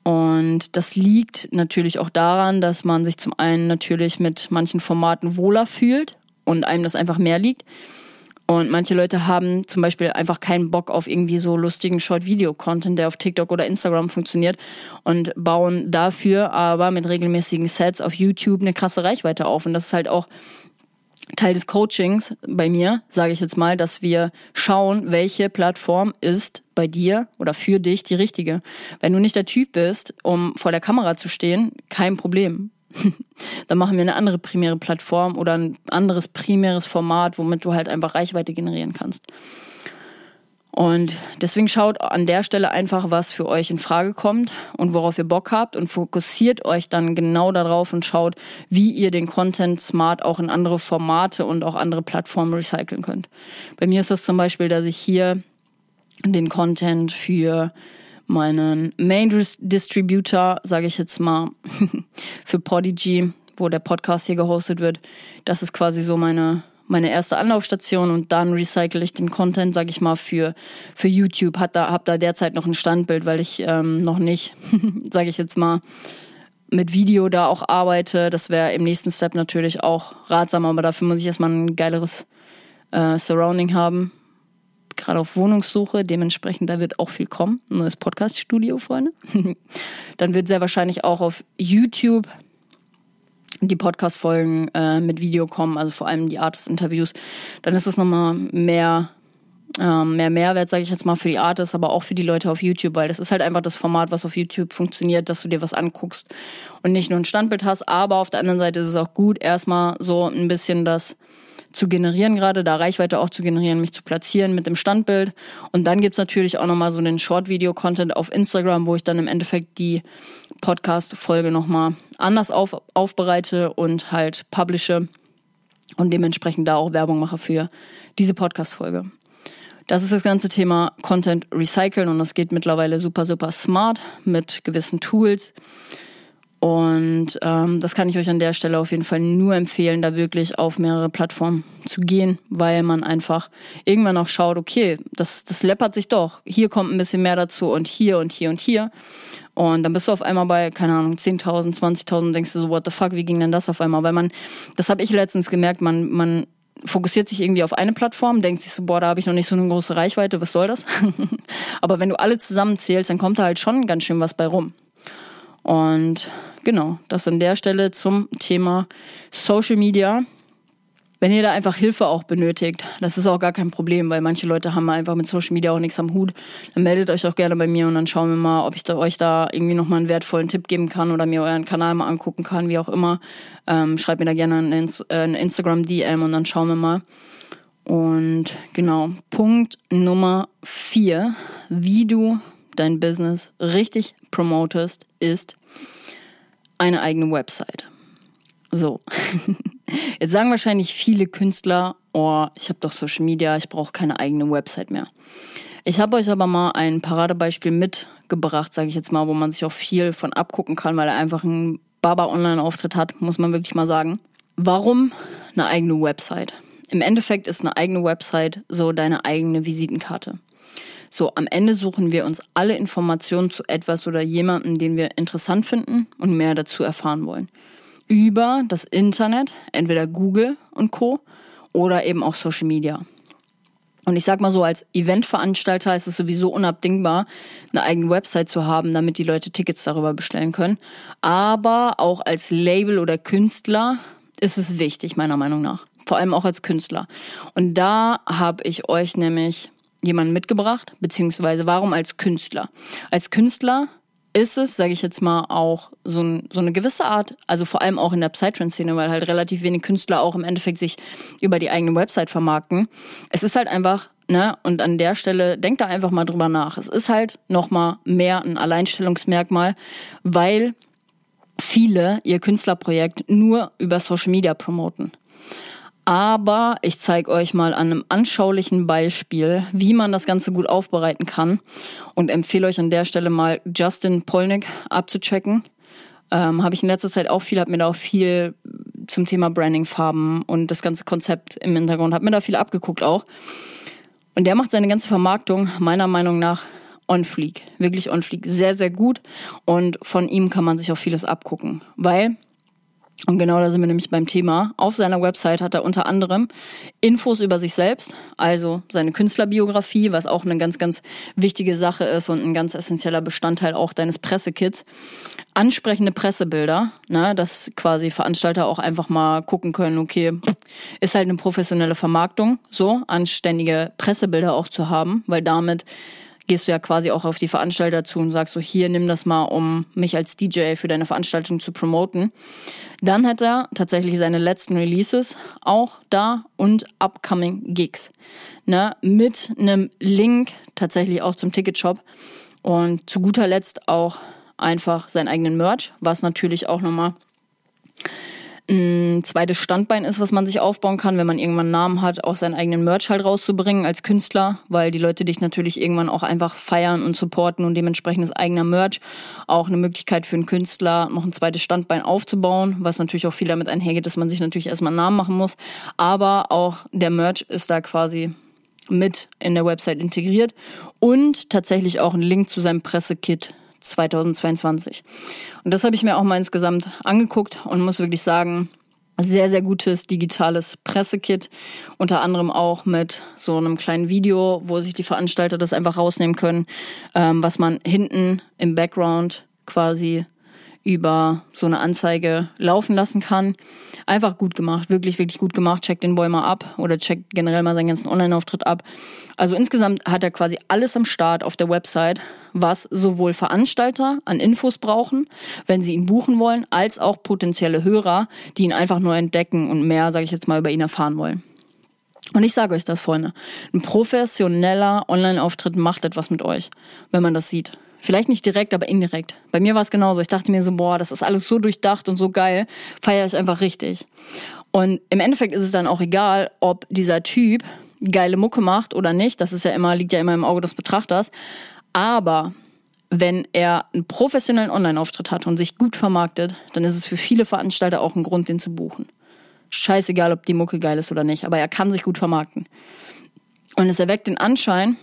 Und das liegt natürlich auch daran, dass man sich zum einen natürlich mit manchen Formaten wohler fühlt und einem das einfach mehr liegt. Und manche Leute haben zum Beispiel einfach keinen Bock auf irgendwie so lustigen Short-Video-Content, der auf TikTok oder Instagram funktioniert und bauen dafür aber mit regelmäßigen Sets auf YouTube eine krasse Reichweite auf. Und das ist halt auch Teil des Coachings bei mir, sage ich jetzt mal, dass wir schauen, welche Plattform ist bei dir oder für dich die richtige. Wenn du nicht der Typ bist, um vor der Kamera zu stehen, kein Problem. dann machen wir eine andere primäre Plattform oder ein anderes primäres Format, womit du halt einfach Reichweite generieren kannst. Und deswegen schaut an der Stelle einfach, was für euch in Frage kommt und worauf ihr Bock habt und fokussiert euch dann genau darauf und schaut, wie ihr den Content smart auch in andere Formate und auch andere Plattformen recyceln könnt. Bei mir ist das zum Beispiel, dass ich hier den Content für meinen Main Distributor, sage ich jetzt mal, für Podigy, wo der Podcast hier gehostet wird. Das ist quasi so meine meine erste Anlaufstation und dann recycle ich den Content, sage ich mal, für für YouTube. Hat da hab da derzeit noch ein Standbild, weil ich ähm, noch nicht, sage ich jetzt mal, mit Video da auch arbeite. Das wäre im nächsten Step natürlich auch ratsam, aber dafür muss ich erstmal ein geileres äh, Surrounding haben gerade auf Wohnungssuche, dementsprechend da wird auch viel kommen. Neues Podcast-Studio, Freunde. Dann wird sehr wahrscheinlich auch auf YouTube die Podcast-Folgen äh, mit Video kommen, also vor allem die Artist-Interviews. Dann ist es nochmal mehr, ähm, mehr Mehrwert, sage ich jetzt mal, für die Artists, aber auch für die Leute auf YouTube, weil das ist halt einfach das Format, was auf YouTube funktioniert, dass du dir was anguckst und nicht nur ein Standbild hast. Aber auf der anderen Seite ist es auch gut, erstmal so ein bisschen das zu generieren gerade, da Reichweite auch zu generieren, mich zu platzieren mit dem Standbild. Und dann gibt's natürlich auch nochmal so den Short-Video-Content auf Instagram, wo ich dann im Endeffekt die Podcast-Folge nochmal anders auf, aufbereite und halt publische und dementsprechend da auch Werbung mache für diese Podcast-Folge. Das ist das ganze Thema Content Recyceln und das geht mittlerweile super, super smart mit gewissen Tools. Und ähm, das kann ich euch an der Stelle auf jeden Fall nur empfehlen, da wirklich auf mehrere Plattformen zu gehen, weil man einfach irgendwann auch schaut, okay, das, das läppert sich doch. Hier kommt ein bisschen mehr dazu und hier und hier und hier. Und dann bist du auf einmal bei, keine Ahnung, 10.000, 20.000 und denkst du so, what the fuck, wie ging denn das auf einmal? Weil man, das habe ich letztens gemerkt, man, man fokussiert sich irgendwie auf eine Plattform, denkt sich so, boah, da habe ich noch nicht so eine große Reichweite, was soll das? Aber wenn du alle zusammenzählst, dann kommt da halt schon ganz schön was bei rum. Und genau, das an der Stelle zum Thema Social Media. wenn ihr da einfach Hilfe auch benötigt, das ist auch gar kein Problem, weil manche Leute haben einfach mit Social Media auch nichts am Hut, dann meldet euch auch gerne bei mir und dann schauen wir mal, ob ich da, euch da irgendwie nochmal einen wertvollen Tipp geben kann oder mir euren Kanal mal angucken kann, wie auch immer. Ähm, schreibt mir da gerne eine, eine Instagram-DM und dann schauen wir mal. Und genau, Punkt Nummer vier, wie du dein Business richtig promotest, ist eine eigene Website. So, jetzt sagen wahrscheinlich viele Künstler, oh, ich habe doch Social Media, ich brauche keine eigene Website mehr. Ich habe euch aber mal ein Paradebeispiel mitgebracht, sage ich jetzt mal, wo man sich auch viel von abgucken kann, weil er einfach einen Baba-Online-Auftritt hat, muss man wirklich mal sagen. Warum eine eigene Website? Im Endeffekt ist eine eigene Website so deine eigene Visitenkarte. So, am Ende suchen wir uns alle Informationen zu etwas oder jemandem, den wir interessant finden und mehr dazu erfahren wollen. Über das Internet, entweder Google und Co. oder eben auch Social Media. Und ich sag mal so, als Eventveranstalter ist es sowieso unabdingbar, eine eigene Website zu haben, damit die Leute Tickets darüber bestellen können. Aber auch als Label oder Künstler ist es wichtig, meiner Meinung nach. Vor allem auch als Künstler. Und da habe ich euch nämlich jemanden mitgebracht, beziehungsweise warum als Künstler? Als Künstler ist es, sage ich jetzt mal, auch so, ein, so eine gewisse Art, also vor allem auch in der Psytrance-Szene, weil halt relativ wenig Künstler auch im Endeffekt sich über die eigene Website vermarkten. Es ist halt einfach, ne, und an der Stelle denkt da einfach mal drüber nach. Es ist halt nochmal mehr ein Alleinstellungsmerkmal, weil viele ihr Künstlerprojekt nur über Social Media promoten. Aber ich zeige euch mal an einem anschaulichen Beispiel, wie man das Ganze gut aufbereiten kann und empfehle euch an der Stelle mal Justin Polnick abzuchecken. Ähm, habe ich in letzter Zeit auch viel, habe mir da auch viel zum Thema Branding, Farben und das ganze Konzept im Hintergrund, habe mir da viel abgeguckt auch. Und der macht seine ganze Vermarktung meiner Meinung nach on fleek, wirklich on fleek, sehr, sehr gut und von ihm kann man sich auch vieles abgucken, weil und genau da sind wir nämlich beim Thema. Auf seiner Website hat er unter anderem Infos über sich selbst, also seine Künstlerbiografie, was auch eine ganz, ganz wichtige Sache ist und ein ganz essentieller Bestandteil auch deines Pressekits. Ansprechende Pressebilder, ne, dass quasi Veranstalter auch einfach mal gucken können, okay, ist halt eine professionelle Vermarktung, so anständige Pressebilder auch zu haben, weil damit gehst du ja quasi auch auf die Veranstalter zu und sagst so, hier, nimm das mal, um mich als DJ für deine Veranstaltung zu promoten. Dann hat er tatsächlich seine letzten Releases auch da und upcoming Gigs. Ne, mit einem Link tatsächlich auch zum Ticketshop. Und zu guter Letzt auch einfach seinen eigenen Merch, was natürlich auch nochmal ein zweites Standbein ist, was man sich aufbauen kann, wenn man irgendwann einen Namen hat, auch seinen eigenen Merch halt rauszubringen als Künstler, weil die Leute dich natürlich irgendwann auch einfach feiern und supporten und dementsprechend ist eigener Merch auch eine Möglichkeit für einen Künstler, noch ein zweites Standbein aufzubauen, was natürlich auch viel damit einhergeht, dass man sich natürlich erstmal einen Namen machen muss, aber auch der Merch ist da quasi mit in der Website integriert und tatsächlich auch ein Link zu seinem Pressekit 2022. Und das habe ich mir auch mal insgesamt angeguckt und muss wirklich sagen, sehr, sehr gutes digitales Pressekit. Unter anderem auch mit so einem kleinen Video, wo sich die Veranstalter das einfach rausnehmen können, ähm, was man hinten im Background quasi über so eine Anzeige laufen lassen kann. Einfach gut gemacht, wirklich, wirklich gut gemacht. Checkt den Boy mal ab oder checkt generell mal seinen ganzen Online-Auftritt ab. Also insgesamt hat er quasi alles am Start auf der Website, was sowohl Veranstalter an Infos brauchen, wenn sie ihn buchen wollen, als auch potenzielle Hörer, die ihn einfach nur entdecken und mehr, sage ich jetzt mal, über ihn erfahren wollen. Und ich sage euch das, Freunde, ein professioneller Online-Auftritt macht etwas mit euch, wenn man das sieht. Vielleicht nicht direkt, aber indirekt. Bei mir war es genauso. Ich dachte mir so, boah, das ist alles so durchdacht und so geil, feiere ich einfach richtig. Und im Endeffekt ist es dann auch egal, ob dieser Typ geile Mucke macht oder nicht. Das ist ja immer, liegt ja immer im Auge des Betrachters. Aber wenn er einen professionellen Online-Auftritt hat und sich gut vermarktet, dann ist es für viele Veranstalter auch ein Grund, den zu buchen. Scheißegal, ob die Mucke geil ist oder nicht, aber er kann sich gut vermarkten. Und es erweckt den Anschein,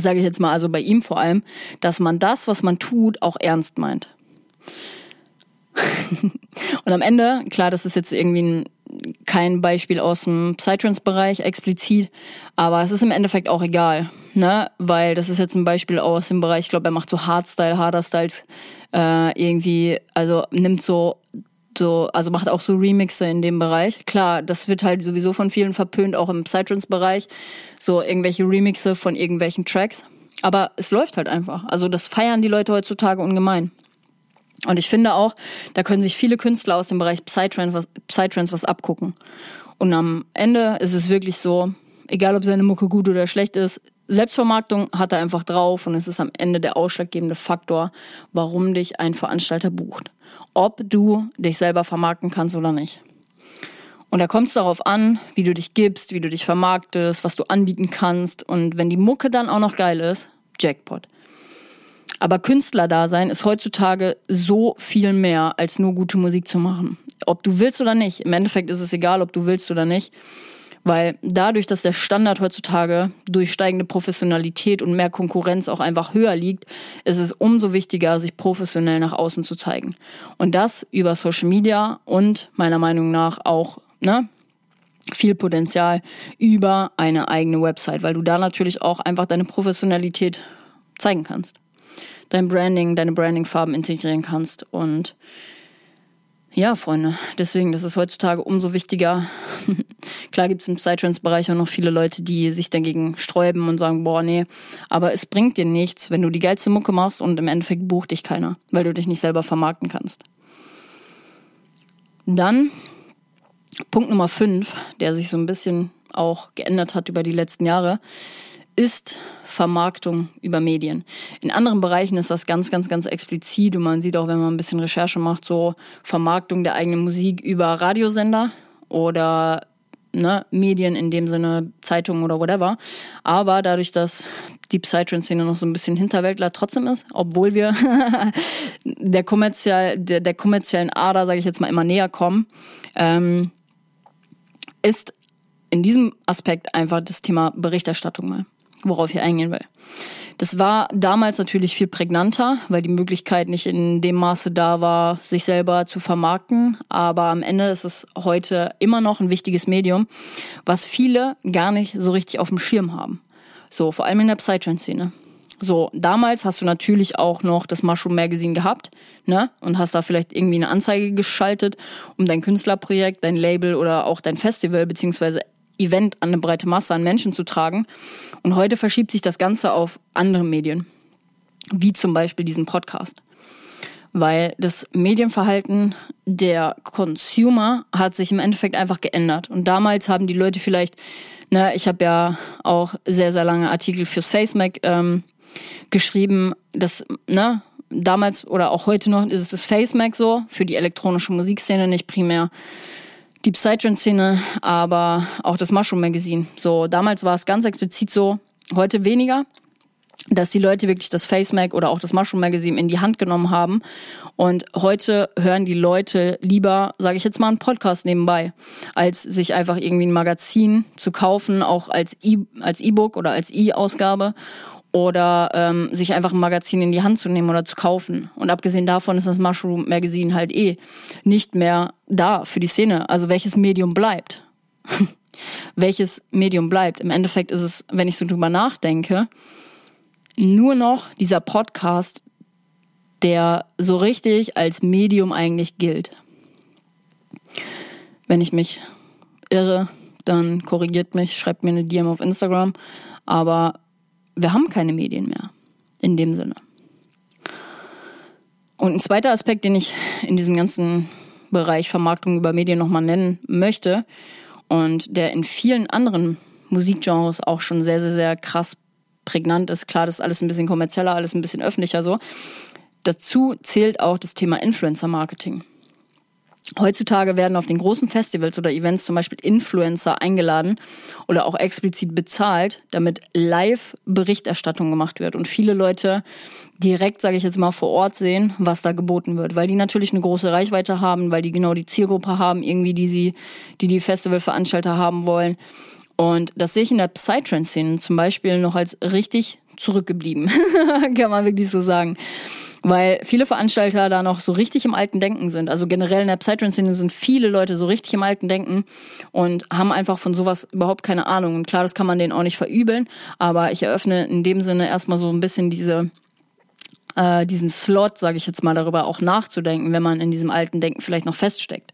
sage ich jetzt mal, also bei ihm vor allem, dass man das, was man tut, auch ernst meint. und am Ende, klar, das ist jetzt irgendwie ein, kein Beispiel aus dem Psytrance-Bereich explizit, aber es ist im Endeffekt auch egal, ne? Weil das ist jetzt ein Beispiel aus dem Bereich, ich glaube, er macht so Hardstyle, Harder Styles, äh, irgendwie, also nimmt so So, also macht auch so Remixe in dem Bereich. Klar, das wird halt sowieso von vielen verpönt, auch im Psytrance-Bereich. So irgendwelche Remixe von irgendwelchen Tracks. Aber es läuft halt einfach. Also das feiern die Leute heutzutage ungemein. Und ich finde auch, da können sich viele Künstler aus dem Bereich Psytrance was, Psytrance was abgucken. Und am Ende ist es wirklich so, egal ob seine Mucke gut oder schlecht ist, Selbstvermarktung hat er einfach drauf und es ist am Ende der ausschlaggebende Faktor, warum dich ein Veranstalter bucht. Ob du dich selber vermarkten kannst oder nicht. Und da kommt es darauf an, wie du dich gibst, wie du dich vermarktest, was du anbieten kannst. Und wenn die Mucke dann auch noch geil ist, Jackpot. Aber Künstlerdasein ist heutzutage so viel mehr, als nur gute Musik zu machen. Ob du willst oder nicht. Im Endeffekt ist es egal, ob du willst oder nicht. Weil dadurch, dass der Standard heutzutage durch steigende Professionalität und mehr Konkurrenz auch einfach höher liegt, ist es umso wichtiger, sich professionell nach außen zu zeigen. Und das über Social Media und meiner Meinung nach auch ne, viel Potenzial über eine eigene Website, weil du da natürlich auch einfach deine Professionalität zeigen kannst. Dein Branding, deine Brandingfarben integrieren kannst und ja, Freunde, deswegen, das ist heutzutage umso wichtiger. Klar gibt es im Psytrance-Bereich auch noch viele Leute, die sich dagegen sträuben und sagen, boah, nee, aber es bringt dir nichts, wenn du die geilste Mucke machst und im Endeffekt bucht dich keiner, weil du dich nicht selber vermarkten kannst. Dann Punkt Nummer fünf, der sich so ein bisschen auch geändert hat über die letzten Jahre, ist Vermarktung über Medien. In anderen Bereichen ist das ganz, ganz, ganz explizit und man sieht auch, wenn man ein bisschen Recherche macht, so Vermarktung der eigenen Musik über Radiosender oder ne, Medien in dem Sinne, Zeitungen oder whatever. Aber dadurch, dass die Psytrance-Szene noch so ein bisschen Hinterwäldler trotzdem ist, obwohl wir der, kommerziell, der, der kommerziellen Ader, sage ich jetzt mal, immer näher kommen, ähm, ist in diesem Aspekt einfach das Thema Berichterstattung mal, worauf ich eingehen will. Das war damals natürlich viel prägnanter, weil die Möglichkeit nicht in dem Maße da war, sich selber zu vermarkten. Aber am Ende ist es heute immer noch ein wichtiges Medium, was viele gar nicht so richtig auf dem Schirm haben. So, vor allem in der Psytrance-Szene. So, damals hast du natürlich auch noch das Mushroom Magazine gehabt, ne? Und hast da vielleicht irgendwie eine Anzeige geschaltet, um dein Künstlerprojekt, dein Label oder auch dein Festival beziehungsweise Event an eine breite Masse an Menschen zu tragen. Und heute verschiebt sich das Ganze auf andere Medien, wie zum Beispiel diesen Podcast. Weil das Medienverhalten der Consumer hat sich im Endeffekt einfach geändert. Und damals haben die Leute vielleicht, ne, ich habe ja auch sehr, sehr lange Artikel fürs FaceMac ähm, geschrieben, dass, ne, damals oder auch heute noch ist es das FaceMac so, für die elektronische Musikszene nicht primär die Psytrance-Szene, aber auch das Mushroom Magazine. So, damals war es ganz explizit so, heute weniger, dass die Leute wirklich das FaceMac oder auch das Mushroom Magazine in die Hand genommen haben. Und heute hören die Leute lieber, sage ich jetzt mal, einen Podcast nebenbei, als sich einfach irgendwie ein Magazin zu kaufen, auch als E- als E-Book oder als E-Ausgabe oder ähm, sich einfach ein Magazin in die Hand zu nehmen oder zu kaufen. Und abgesehen davon ist das Mushroom Magazine halt eh nicht mehr da für die Szene. Also welches Medium bleibt? welches Medium bleibt? Im Endeffekt ist es, wenn ich so drüber nachdenke, nur noch dieser Podcast, der so richtig als Medium eigentlich gilt. Wenn ich mich irre, dann korrigiert mich, schreibt mir eine DM auf Instagram. Aber wir haben keine Medien mehr. In dem Sinne. Und ein zweiter Aspekt, den ich in diesem ganzen Bereich Vermarktung über Medien nochmal nennen möchte und der in vielen anderen Musikgenres auch schon sehr, sehr, sehr krass prägnant ist. Klar, das ist alles ein bisschen kommerzieller, alles ein bisschen öffentlicher so. Dazu zählt auch das Thema Influencer Marketing. Heutzutage werden auf den großen Festivals oder Events zum Beispiel Influencer eingeladen oder auch explizit bezahlt, damit Live-Berichterstattung gemacht wird und viele Leute direkt, sage ich jetzt mal, vor Ort sehen, was da geboten wird, weil die natürlich eine große Reichweite haben, weil die genau die Zielgruppe haben, irgendwie die sie, die die Festivalveranstalter haben wollen. Und das sehe ich in der Psytrance-Szene zum Beispiel noch als richtig zurückgeblieben, kann man wirklich so sagen weil viele Veranstalter da noch so richtig im alten Denken sind. Also generell in der Psytrance-Szene sind viele Leute so richtig im alten Denken und haben einfach von sowas überhaupt keine Ahnung. Und klar, das kann man denen auch nicht verübeln, aber ich eröffne in dem Sinne erstmal so ein bisschen diese äh, diesen Slot, sage ich jetzt mal, darüber auch nachzudenken, wenn man in diesem alten Denken vielleicht noch feststeckt.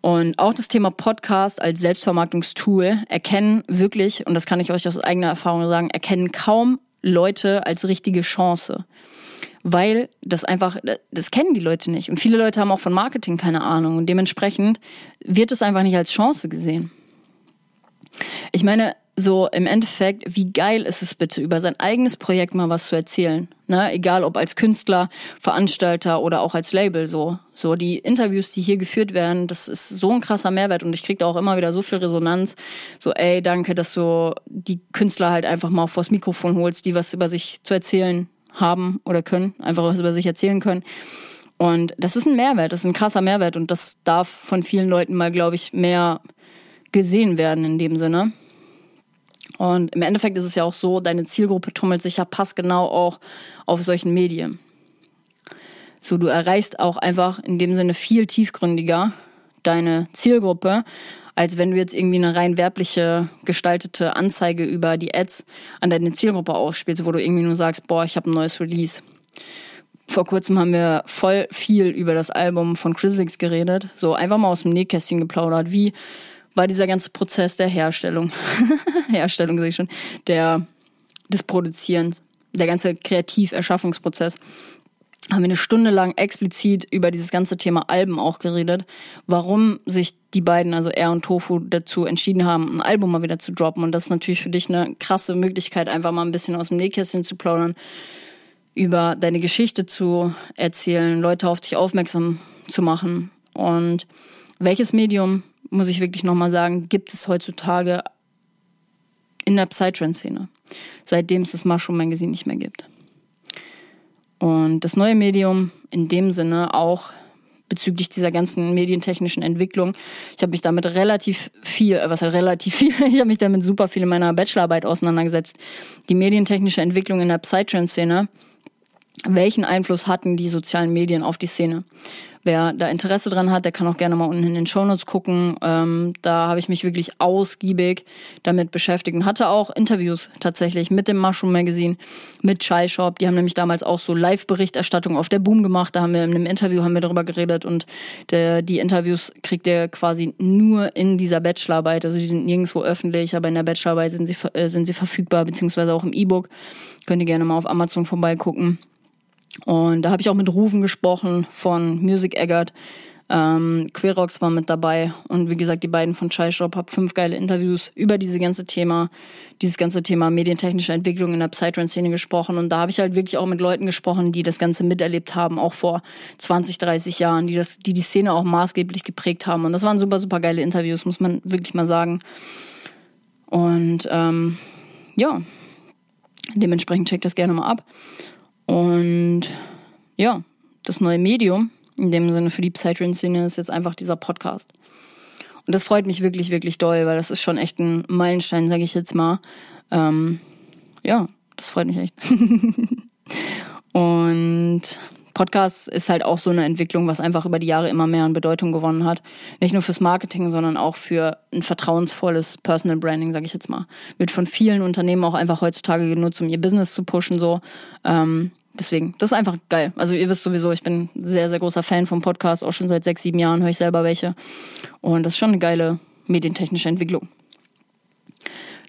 Und auch das Thema Podcast als Selbstvermarktungstool erkennen wirklich, und das kann ich euch aus eigener Erfahrung sagen, erkennen kaum Leute als richtige Chance. Weil das einfach, das kennen die Leute nicht. Und viele Leute haben auch von Marketing keine Ahnung. Und dementsprechend wird es einfach nicht als Chance gesehen. Ich meine, so im Endeffekt, wie geil ist es bitte, über sein eigenes Projekt mal was zu erzählen. Ne? Egal ob als Künstler, Veranstalter oder auch als Label so. So die Interviews, die hier geführt werden, das ist so ein krasser Mehrwert und ich krieg da auch immer wieder so viel Resonanz. So, ey, danke, dass du die Künstler halt einfach mal vors Mikrofon holst, die was über sich zu erzählen haben oder können, einfach was über sich erzählen können. Und das ist ein Mehrwert, das ist ein krasser Mehrwert und das darf von vielen Leuten mal, glaube ich, mehr gesehen werden in dem Sinne. Und im Endeffekt ist es ja auch so, deine Zielgruppe tummelt sich ja passgenau auch auf solchen Medien. So, du erreichst auch einfach in dem Sinne viel tiefgründiger deine Zielgruppe, als wenn du jetzt irgendwie eine rein werbliche gestaltete Anzeige über die Ads an deine Zielgruppe ausspielst, wo du irgendwie nur sagst, boah, ich habe ein neues Release. Vor kurzem haben wir voll viel über das Album von Chrisix geredet, so einfach mal aus dem Nähkästchen geplaudert, wie war dieser ganze Prozess der Herstellung, Herstellung sehe ich schon, der, des Produzierens, der ganze Kreativerschaffungsprozess. Haben wir eine Stunde lang explizit über dieses ganze Thema Alben auch geredet, warum sich die beiden, also er und Tofu, dazu entschieden haben, ein Album mal wieder zu droppen. Und das ist natürlich für dich eine krasse Möglichkeit, einfach mal ein bisschen aus dem Nähkästchen zu plaudern, über deine Geschichte zu erzählen, Leute auf dich aufmerksam zu machen. Und welches Medium muss ich wirklich nochmal sagen, gibt es heutzutage in der Psytrance-Szene, seitdem es das Mushroom Magazine nicht mehr gibt. Und das neue Medium in dem Sinne auch bezüglich dieser ganzen medientechnischen Entwicklung. Ich habe mich damit relativ viel, äh, was heißt relativ viel, ich habe mich damit super viel in meiner Bachelorarbeit auseinandergesetzt. Die medientechnische Entwicklung in der Psytrance-Szene. Welchen Einfluss hatten die sozialen Medien auf die Szene? Wer da Interesse dran hat, der kann auch gerne mal unten in den Shownotes gucken. Ähm, da habe ich mich wirklich ausgiebig damit beschäftigt und hatte auch Interviews tatsächlich mit dem Mushroom Magazine, mit Chai Shop. Die haben nämlich damals auch so Live-Berichterstattung auf der Boom gemacht. Da haben wir in einem Interview haben wir darüber geredet und der, die Interviews kriegt ihr quasi nur in dieser Bachelorarbeit. Also die sind nirgendwo öffentlich, aber in der Bachelorarbeit sind sie, äh, sind sie verfügbar, beziehungsweise auch im E-Book. Könnt ihr gerne mal auf Amazon vorbeigucken. Und da habe ich auch mit Rufen gesprochen von Music Eggert. Ähm, Querox war mit dabei und wie gesagt, die beiden von Chai Shop haben fünf geile Interviews über diese ganze Thema, dieses ganze Thema medientechnische Entwicklung in der Psytrance-Szene gesprochen. Und da habe ich halt wirklich auch mit Leuten gesprochen, die das Ganze miterlebt haben, auch vor 20, 30 Jahren, die das, die die Szene auch maßgeblich geprägt haben. Und das waren super, super geile Interviews, muss man wirklich mal sagen. Und ähm, ja, dementsprechend checkt das gerne mal ab. Und ja, das neue Medium, in dem Sinne für die Psytrance-Szene, ist jetzt einfach dieser Podcast. Und das freut mich wirklich, wirklich doll, weil das ist schon echt ein Meilenstein, sage ich jetzt mal. Ähm, ja, das freut mich echt. und Podcast ist halt auch so eine Entwicklung, was einfach über die Jahre immer mehr an Bedeutung gewonnen hat. Nicht nur fürs Marketing, sondern auch für ein vertrauensvolles Personal Branding, sage ich jetzt mal. Wird von vielen Unternehmen auch einfach heutzutage genutzt, um ihr Business zu pushen. So. Ähm, deswegen, das ist einfach geil. Also ihr wisst sowieso, ich bin sehr, sehr großer Fan vom Podcast, auch schon seit sechs, sieben Jahren höre ich selber welche. Und das ist schon eine geile medientechnische Entwicklung.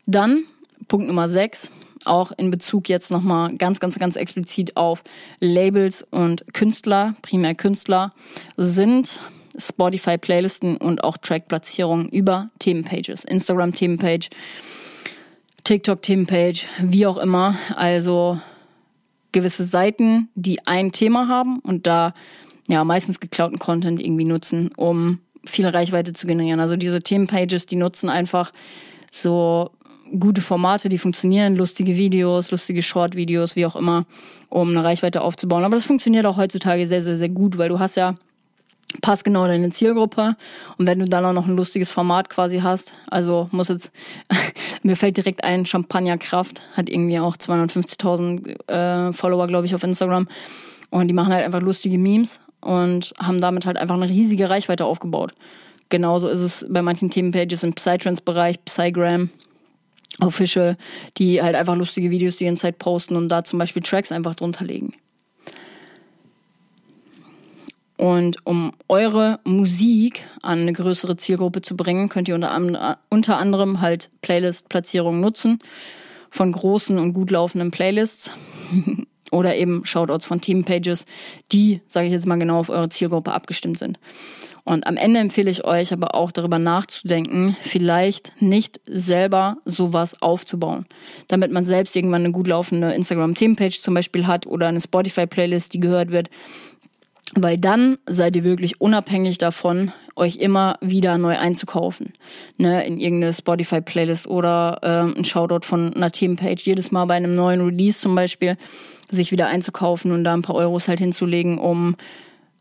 Dann Punkt Nummer sechs, auch in Bezug jetzt nochmal ganz, ganz, ganz explizit auf Labels und Künstler, primär Künstler, sind Spotify-Playlisten und auch Track-Platzierungen über Themenpages, Instagram-Themenpage, TikTok-Themenpage, wie auch immer. Also gewisse Seiten, die ein Thema haben und da ja meistens geklauten Content irgendwie nutzen, um viel Reichweite zu generieren. Also diese Themenpages, die nutzen einfach so gute Formate, die funktionieren, lustige Videos, lustige Short-Videos, wie auch immer, um eine Reichweite aufzubauen. Aber das funktioniert auch heutzutage sehr, sehr, sehr gut, weil du hast ja passt genau deine Zielgruppe und wenn du dann auch noch ein lustiges Format quasi hast, also muss jetzt, mir fällt direkt ein, Champagnerkraft hat irgendwie auch 250.000 äh, Follower, glaube ich, auf Instagram und die machen halt einfach lustige Memes und haben damit halt einfach eine riesige Reichweite aufgebaut. Genauso ist es bei manchen Themenpages im Psytrance-Bereich, Psygram, Official, die halt einfach lustige Videos die ganze Zeit posten und da zum Beispiel Tracks einfach drunter legen. Und um eure Musik an eine größere Zielgruppe zu bringen, könnt ihr unter, unter anderem halt Playlist-Platzierungen nutzen von großen und gut laufenden Playlists oder eben Shoutouts von Themenpages, die, sage ich jetzt mal genau, auf eure Zielgruppe abgestimmt sind. Und am Ende empfehle ich euch aber auch darüber nachzudenken, vielleicht nicht selber sowas aufzubauen, damit man selbst irgendwann eine gut laufende Instagram-Themenpage zum Beispiel hat oder eine Spotify-Playlist, die gehört wird. Weil dann seid ihr wirklich unabhängig davon, euch immer wieder neu einzukaufen. Ne, in irgendeine Spotify-Playlist oder äh, ein Shoutout von einer Themenpage. Jedes Mal bei einem neuen Release zum Beispiel sich wieder einzukaufen und da ein paar Euros halt hinzulegen, um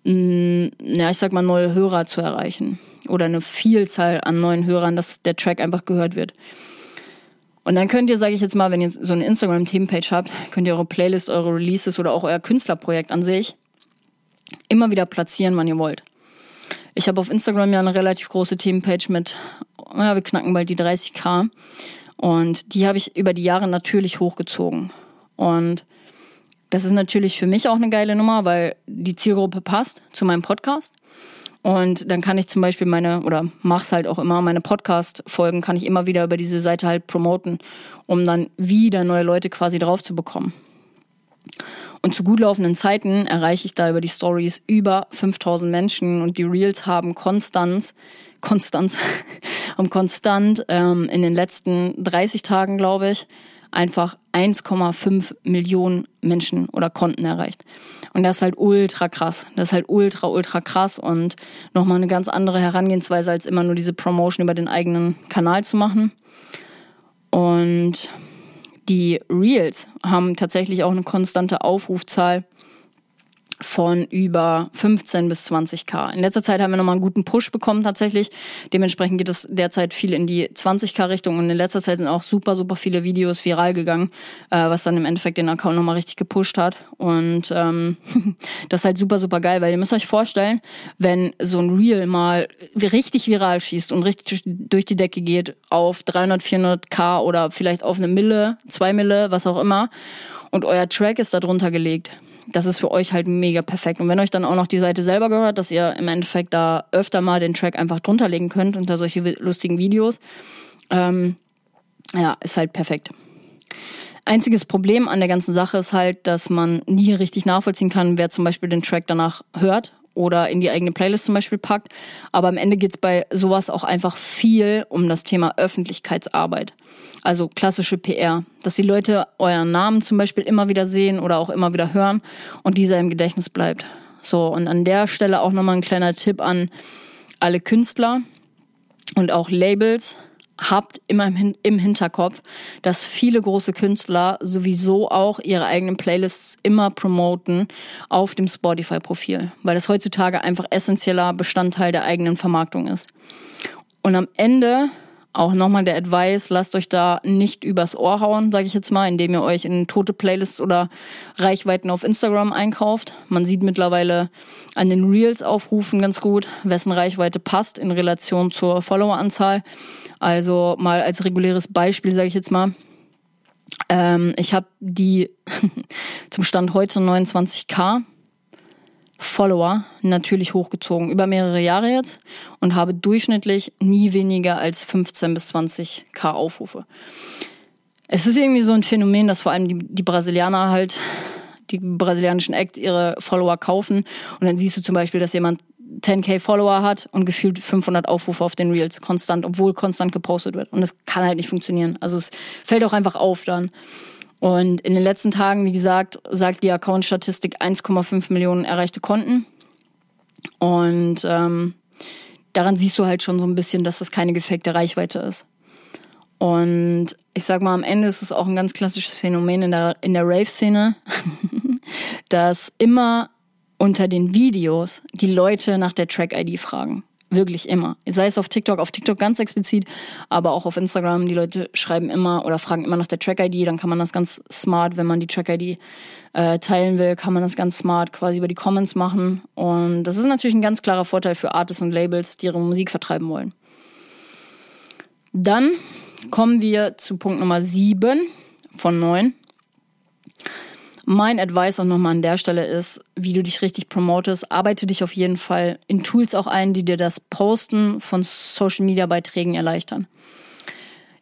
ja, ich sag mal, neue Hörer zu erreichen. Oder eine Vielzahl an neuen Hörern, dass der Track einfach gehört wird. Und dann könnt ihr, sage ich jetzt mal, wenn ihr so eine Instagram-Themenpage habt, könnt ihr eure Playlist, eure Releases oder auch euer Künstlerprojekt an sich immer wieder platzieren, wann ihr wollt. Ich habe auf Instagram ja eine relativ große Themenpage mit, ja, wir knacken bald die 30k. Und die habe ich über die Jahre natürlich hochgezogen. Und das ist natürlich für mich auch eine geile Nummer, weil die Zielgruppe passt zu meinem Podcast. Und dann kann ich zum Beispiel meine, oder mach's halt auch immer, meine Podcast-Folgen kann ich immer wieder über diese Seite halt promoten, um dann wieder neue Leute quasi drauf zu bekommen. Und zu gut laufenden Zeiten erreiche ich da über die Stories über 5000 Menschen und die Reels haben Konstanz, Konstanz, haben konstant ähm, in den letzten 30 Tagen, glaube ich, einfach 1,5 Millionen Menschen oder Konten erreicht. Und das ist halt ultra krass. Das ist halt ultra, ultra krass und nochmal eine ganz andere Herangehensweise, als immer nur diese Promotion über den eigenen Kanal zu machen. Und die Reels haben tatsächlich auch eine konstante Aufrufzahl von über 15 bis 20k. In letzter Zeit haben wir nochmal einen guten Push bekommen tatsächlich. Dementsprechend geht es derzeit viel in die 20k Richtung und in letzter Zeit sind auch super, super viele Videos viral gegangen, äh, was dann im Endeffekt den Account nochmal richtig gepusht hat. Und ähm, das ist halt super, super geil, weil ihr müsst euch vorstellen, wenn so ein Reel mal richtig viral schießt und richtig durch die Decke geht auf 300, 400k oder vielleicht auf eine Mille, zwei Mille, was auch immer und euer Track ist da drunter gelegt das ist für euch halt mega perfekt. Und wenn euch dann auch noch die Seite selber gehört, dass ihr im Endeffekt da öfter mal den Track einfach drunter legen könnt unter solche lustigen Videos, ähm, ja, ist halt perfekt. Einziges Problem an der ganzen Sache ist halt, dass man nie richtig nachvollziehen kann, wer zum Beispiel den Track danach hört oder in die eigene Playlist zum Beispiel packt. Aber am Ende geht's bei sowas auch einfach viel um das Thema Öffentlichkeitsarbeit. Also klassische PR, dass die Leute euren Namen zum Beispiel immer wieder sehen oder auch immer wieder hören und dieser im Gedächtnis bleibt. So, und an der Stelle auch nochmal ein kleiner Tipp an alle Künstler und auch Labels. Habt immer im Hinterkopf, dass viele große Künstler sowieso auch ihre eigenen Playlists immer promoten auf dem Spotify-Profil, weil das heutzutage einfach essentieller Bestandteil der eigenen Vermarktung ist. Und am Ende auch nochmal der Advice, lasst euch da nicht übers Ohr hauen, sage ich jetzt mal, indem ihr euch in tote Playlists oder Reichweiten auf Instagram einkauft. Man sieht mittlerweile an den Reels aufrufen ganz gut, wessen Reichweite passt in Relation zur Followeranzahl. Also mal als reguläres Beispiel sage ich jetzt mal. Ähm, ich habe die zum Stand heute 29k Follower natürlich hochgezogen, über mehrere Jahre jetzt und habe durchschnittlich nie weniger als 15 bis 20k Aufrufe. Es ist irgendwie so ein Phänomen, dass vor allem die, die Brasilianer halt, die brasilianischen Acts ihre Follower kaufen und dann siehst du zum Beispiel, dass jemand 10k Follower hat und gefühlt 500 Aufrufe auf den Reels konstant, obwohl konstant gepostet wird. Und das kann halt nicht funktionieren. Also es fällt auch einfach auf dann. Und in den letzten Tagen, wie gesagt, sagt die Account-Statistik 1,5 Millionen erreichte Konten. Und ähm, daran siehst du halt schon so ein bisschen, dass das keine gefakte Reichweite ist. Und ich sag mal, am Ende ist es auch ein ganz klassisches Phänomen in der, in der Rave-Szene, dass immer unter den Videos die Leute nach der Track-ID fragen. Wirklich immer. Sei es auf TikTok, auf TikTok ganz explizit, aber auch auf Instagram. Die Leute schreiben immer oder fragen immer nach der Track-ID. Dann kann man das ganz smart, wenn man die Track-ID äh, teilen will, kann man das ganz smart quasi über die Comments machen. Und das ist natürlich ein ganz klarer Vorteil für Artists und Labels, die ihre Musik vertreiben wollen. Dann kommen wir zu Punkt Nummer 7 von 9. Mein Advice auch nochmal an der Stelle ist, wie du dich richtig promotest. Arbeite dich auf jeden Fall in Tools auch ein, die dir das Posten von Social Media Beiträgen erleichtern.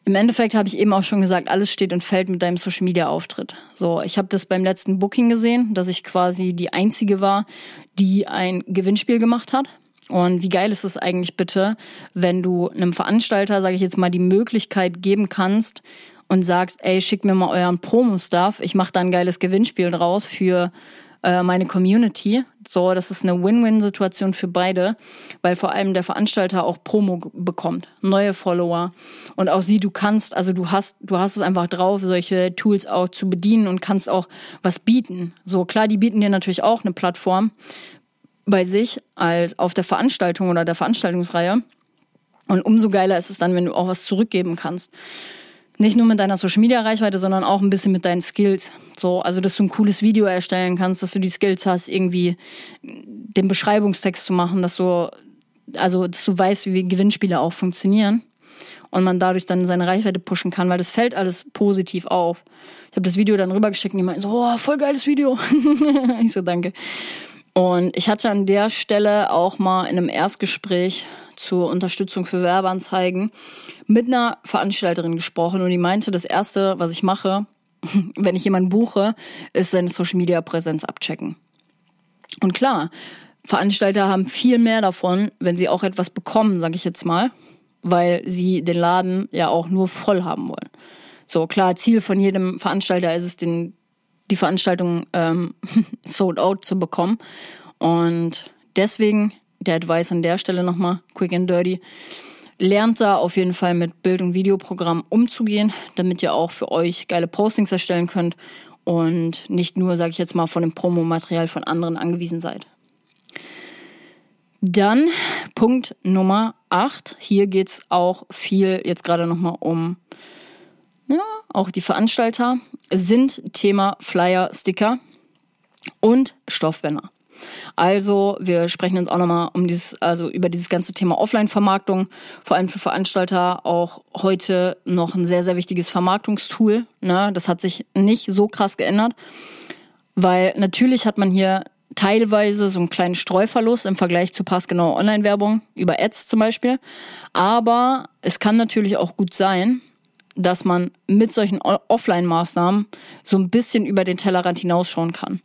Im Endeffekt habe ich eben auch schon gesagt, alles steht und fällt mit deinem Social Media Auftritt. So, ich habe das beim letzten Booking gesehen, dass ich quasi die einzige war, die ein Gewinnspiel gemacht hat. Und wie geil ist es eigentlich bitte, wenn du einem Veranstalter, sage ich jetzt mal, die Möglichkeit geben kannst und sagst, ey, schickt mir mal euren Promo-Stuff, ich mache da ein geiles Gewinnspiel draus für äh, meine Community. So, das ist eine Win-Win-Situation für beide, weil vor allem der Veranstalter auch Promo bekommt, neue Follower und auch sie, du kannst, also du hast, du hast es einfach drauf, solche Tools auch zu bedienen und kannst auch was bieten. So klar, die bieten dir natürlich auch eine Plattform bei sich als auf der Veranstaltung oder der Veranstaltungsreihe. Und umso geiler ist es dann, wenn du auch was zurückgeben kannst nicht nur mit deiner Social Media Reichweite, sondern auch ein bisschen mit deinen Skills. So, also dass du ein cooles Video erstellen kannst, dass du die Skills hast, irgendwie den Beschreibungstext zu machen, dass du also dass du weißt, wie Gewinnspiele auch funktionieren und man dadurch dann seine Reichweite pushen kann, weil das fällt alles positiv auf. Ich habe das Video dann rübergeschickt und die meinten so, oh, voll geiles Video. ich so, danke. Und ich hatte an der Stelle auch mal in einem Erstgespräch zur Unterstützung für Werbeanzeigen mit einer Veranstalterin gesprochen und die meinte, das erste, was ich mache, wenn ich jemanden buche, ist seine Social Media Präsenz abchecken. Und klar, Veranstalter haben viel mehr davon, wenn sie auch etwas bekommen, sage ich jetzt mal, weil sie den Laden ja auch nur voll haben wollen. So klar, Ziel von jedem Veranstalter ist es, den, die Veranstaltung ähm, sold out zu bekommen. Und deswegen der Advice an der Stelle nochmal, quick and dirty. Lernt da auf jeden Fall mit Bild- und Videoprogrammen umzugehen, damit ihr auch für euch geile Postings erstellen könnt und nicht nur, sage ich jetzt mal, von dem Promomaterial von anderen angewiesen seid. Dann Punkt Nummer 8. Hier geht es auch viel jetzt gerade nochmal um ja, auch die Veranstalter, sind Thema Flyer, Sticker und Stoffbanner. Also wir sprechen uns auch nochmal um dieses, also über dieses ganze Thema Offline-Vermarktung, vor allem für Veranstalter auch heute noch ein sehr, sehr wichtiges Vermarktungstool. Ne? Das hat sich nicht so krass geändert, weil natürlich hat man hier teilweise so einen kleinen Streuverlust im Vergleich zu passgenauer Online-Werbung über Ads zum Beispiel. Aber es kann natürlich auch gut sein, dass man mit solchen Offline-Maßnahmen so ein bisschen über den Tellerrand hinausschauen kann.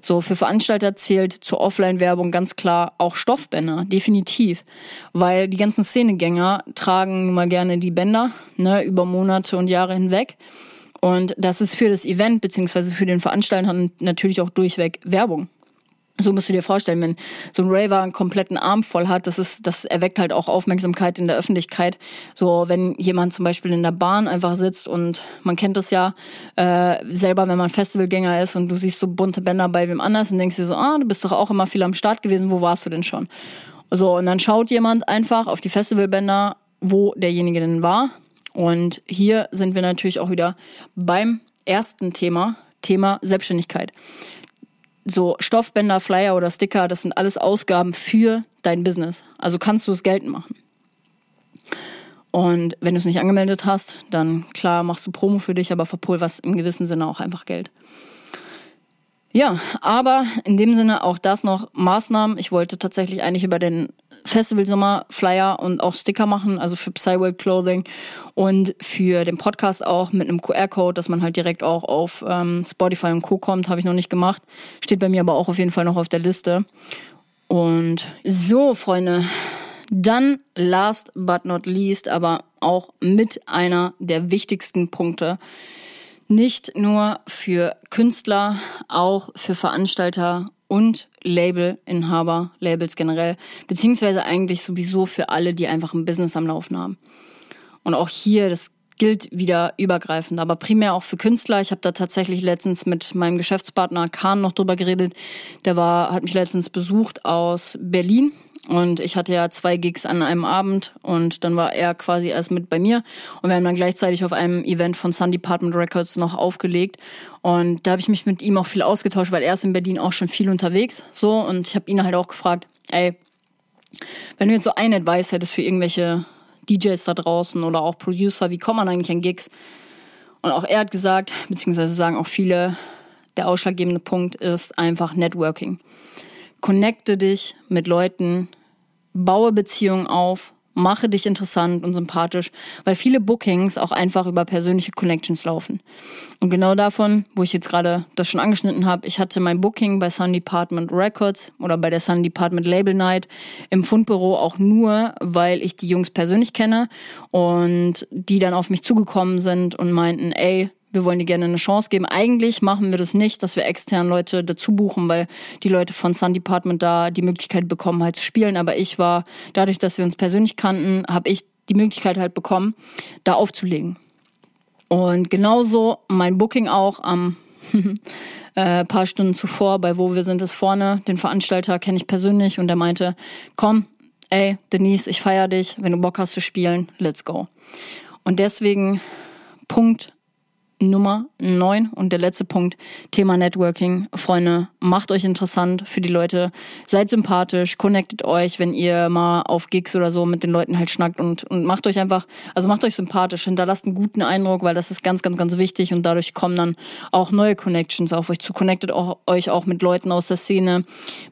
So, für Veranstalter zählt zur Offline-Werbung ganz klar auch Stoffbänder, definitiv. Weil die ganzen Szenegänger tragen mal gerne die Bänder, ne, über Monate und Jahre hinweg. Und das ist für das Event beziehungsweise für den Veranstalter natürlich auch durchweg Werbung. So musst du dir vorstellen, wenn so ein Raver einen kompletten Arm voll hat, das ist, das erweckt halt auch Aufmerksamkeit in der Öffentlichkeit. So, wenn jemand zum Beispiel in der Bahn einfach sitzt und man kennt das ja äh, selber, wenn man Festivalgänger ist und du siehst so bunte Bänder bei wem anders und denkst dir so, ah, du bist doch auch immer viel am Start gewesen, wo warst du denn schon? So, und dann schaut jemand einfach auf die Festivalbänder, wo derjenige denn war. Und hier sind wir natürlich auch wieder beim ersten Thema, Thema Selbstständigkeit so Stoffbänder, Flyer oder Sticker, das sind alles Ausgaben für dein Business. Also kannst du es geltend machen. Und wenn du es nicht angemeldet hast, dann klar machst du Promo für dich, aber verpulverst im gewissen Sinne auch einfach Geld. Ja, aber in dem Sinne auch das noch Maßnahmen. Ich wollte tatsächlich eigentlich über den Festival Sommer Flyer und auch Sticker machen, also für Psyworld Clothing und für den Podcast auch mit einem QR-Code, dass man halt direkt auch auf ähm, Spotify und Co. kommt, habe ich noch nicht gemacht. Steht bei mir aber auch auf jeden Fall noch auf der Liste. Und so, Freunde, dann last but not least, aber auch mit einer der wichtigsten Punkte, nicht nur für Künstler, auch für Veranstalter und Labelinhaber, Labels generell, beziehungsweise eigentlich sowieso für alle, die einfach ein Business am Laufen haben. Und auch hier, das gilt wieder übergreifend, aber primär auch für Künstler. Ich habe da tatsächlich letztens mit meinem Geschäftspartner Kahn noch drüber geredet. Der war, hat mich letztens besucht aus Berlin und ich hatte ja zwei Gigs an einem Abend und dann war er quasi erst mit bei mir. Und wir haben dann gleichzeitig auf einem Event von Sun Department Records noch aufgelegt. Und da habe ich mich mit ihm auch viel ausgetauscht, weil er ist in Berlin auch schon viel unterwegs. So, und ich habe ihn halt auch gefragt, ey, wenn du jetzt so ein Advice hättest für irgendwelche DJs da draußen oder auch Producer, wie kommt man eigentlich an Gigs? Und auch er hat gesagt, beziehungsweise sagen auch viele, der ausschlaggebende Punkt ist einfach Networking. Connecte dich mit Leuten, baue Beziehungen auf, mache dich interessant und sympathisch, weil viele Bookings auch einfach über persönliche Connections laufen. Und genau davon, wo ich jetzt gerade das schon angeschnitten habe, ich hatte mein Booking bei Sun Department Records oder bei der Sun Department Label Night im Fundbüro auch nur, weil ich die Jungs persönlich kenne und die dann auf mich zugekommen sind und meinten, ey, wir wollen dir gerne eine Chance geben. Eigentlich machen wir das nicht, dass wir extern Leute dazu buchen, weil die Leute von Sun Department da die Möglichkeit bekommen, halt zu spielen. Aber ich war, dadurch, dass wir uns persönlich kannten, habe ich die Möglichkeit halt bekommen, da aufzulegen. Und genauso mein Booking auch am äh, paar Stunden zuvor bei Wo wir sind es vorne. Den Veranstalter kenne ich persönlich und der meinte, komm, ey, Denise, ich feier dich. Wenn du Bock hast zu spielen, let's go. Und deswegen Punkt Nummer 9 und der letzte Punkt, Thema Networking. Freunde, macht euch interessant für die Leute, seid sympathisch, connectet euch, wenn ihr mal auf Gigs oder so mit den Leuten halt schnackt und, und macht euch einfach, also macht euch sympathisch, hinterlasst einen guten Eindruck, weil das ist ganz, ganz, ganz wichtig und dadurch kommen dann auch neue Connections auf euch zu. Connectet auch, euch auch mit Leuten aus der Szene,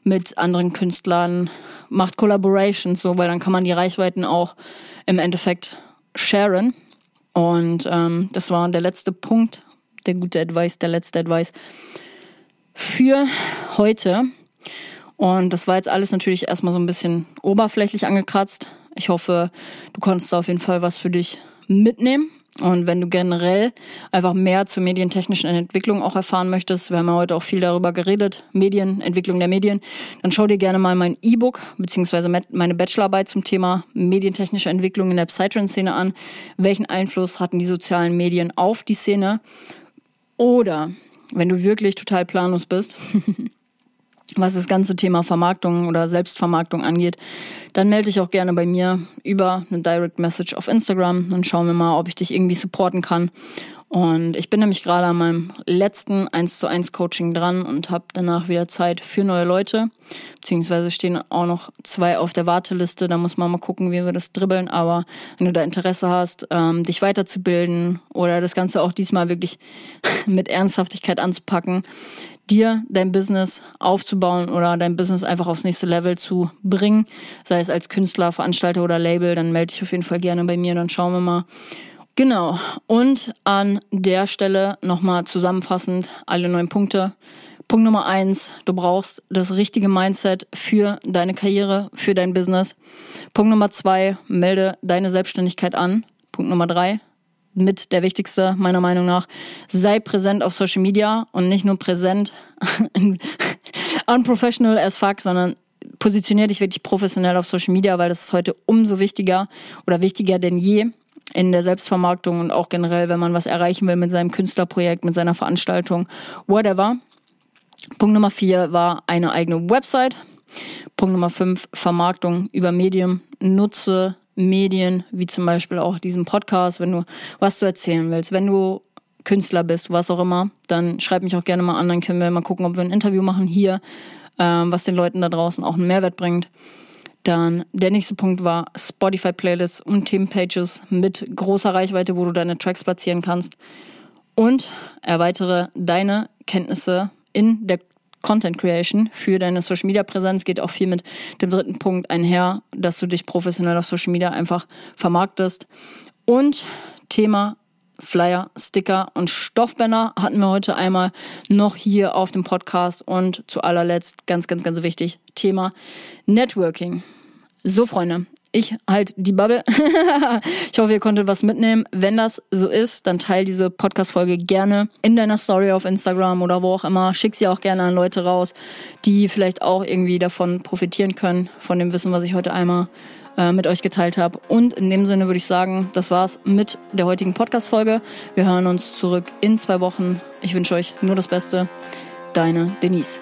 mit anderen Künstlern, macht Collaborations so, weil dann kann man die Reichweiten auch im Endeffekt sharen und ähm, das war der letzte Punkt, der gute Advice, der letzte Advice für heute. Und das war jetzt alles natürlich erstmal so ein bisschen oberflächlich angekratzt. Ich hoffe, du konntest auf jeden Fall was für dich mitnehmen. Und wenn du generell einfach mehr zur medientechnischen Entwicklung auch erfahren möchtest, wir haben ja heute auch viel darüber geredet, Medien, Entwicklung der Medien, dann schau dir gerne mal mein E-Book beziehungsweise meine Bachelorarbeit zum Thema medientechnische Entwicklung in der Psytrance-Szene an. Welchen Einfluss hatten die sozialen Medien auf die Szene? Oder wenn du wirklich total planlos bist, was das ganze Thema Vermarktung oder Selbstvermarktung angeht, dann melde dich auch gerne bei mir über eine Direct Message auf Instagram. Dann schauen wir mal, ob ich dich irgendwie supporten kann. Und ich bin nämlich gerade an meinem letzten 1 zu 1 Coaching dran und habe danach wieder Zeit für neue Leute. Beziehungsweise stehen auch noch zwei auf der Warteliste. Da muss man mal gucken, wie wir das dribbeln. Aber wenn du da Interesse hast, ähm, dich weiterzubilden oder das Ganze auch diesmal wirklich mit Ernsthaftigkeit anzupacken, dir dein Business aufzubauen oder dein Business einfach aufs nächste Level zu bringen, sei es als Künstler, Veranstalter oder Label, dann melde dich auf jeden Fall gerne bei mir, dann schauen wir mal. Genau. Und an der Stelle nochmal zusammenfassend alle neun Punkte. Punkt Nummer eins, du brauchst das richtige Mindset für deine Karriere, für dein Business. Punkt Nummer zwei, melde deine Selbstständigkeit an. Punkt Nummer drei, mit der wichtigste, meiner Meinung nach. Sei präsent auf Social Media und nicht nur präsent, unprofessional as fuck, sondern positionier dich wirklich professionell auf Social Media, weil das ist heute umso wichtiger oder wichtiger denn je in der Selbstvermarktung und auch generell, wenn man was erreichen will mit seinem Künstlerprojekt, mit seiner Veranstaltung, whatever. Punkt Nummer vier war eine eigene Website. Punkt Nummer fünf, Vermarktung über Medium. Nutze Medien, wie zum Beispiel auch diesen Podcast, wenn du was du erzählen willst, wenn du Künstler bist, was auch immer, dann schreib mich auch gerne mal an, dann können wir mal gucken, ob wir ein Interview machen hier, ähm, was den Leuten da draußen auch einen Mehrwert bringt. Dann der nächste Punkt war Spotify-Playlists und Themenpages mit großer Reichweite, wo du deine Tracks platzieren kannst. Und erweitere deine Kenntnisse in der Content Creation für deine Social Media Präsenz geht auch viel mit dem dritten Punkt einher, dass du dich professionell auf Social Media einfach vermarktest. Und Thema Flyer, Sticker und Stoffbänder hatten wir heute einmal noch hier auf dem Podcast und zu allerletzt ganz, ganz, ganz wichtig, Thema Networking. So, Freunde, ich halt die Bubble. ich hoffe, ihr konntet was mitnehmen. Wenn das so ist, dann teil diese Podcast-Folge gerne in deiner Story auf Instagram oder wo auch immer. Schick sie auch gerne an Leute raus, die vielleicht auch irgendwie davon profitieren können, von dem Wissen, was ich heute einmal äh, mit euch geteilt habe. Und in dem Sinne würde ich sagen, das war's mit der heutigen Podcast-Folge. Wir hören uns zurück in zwei Wochen. Ich wünsche euch nur das Beste. Deine Denise.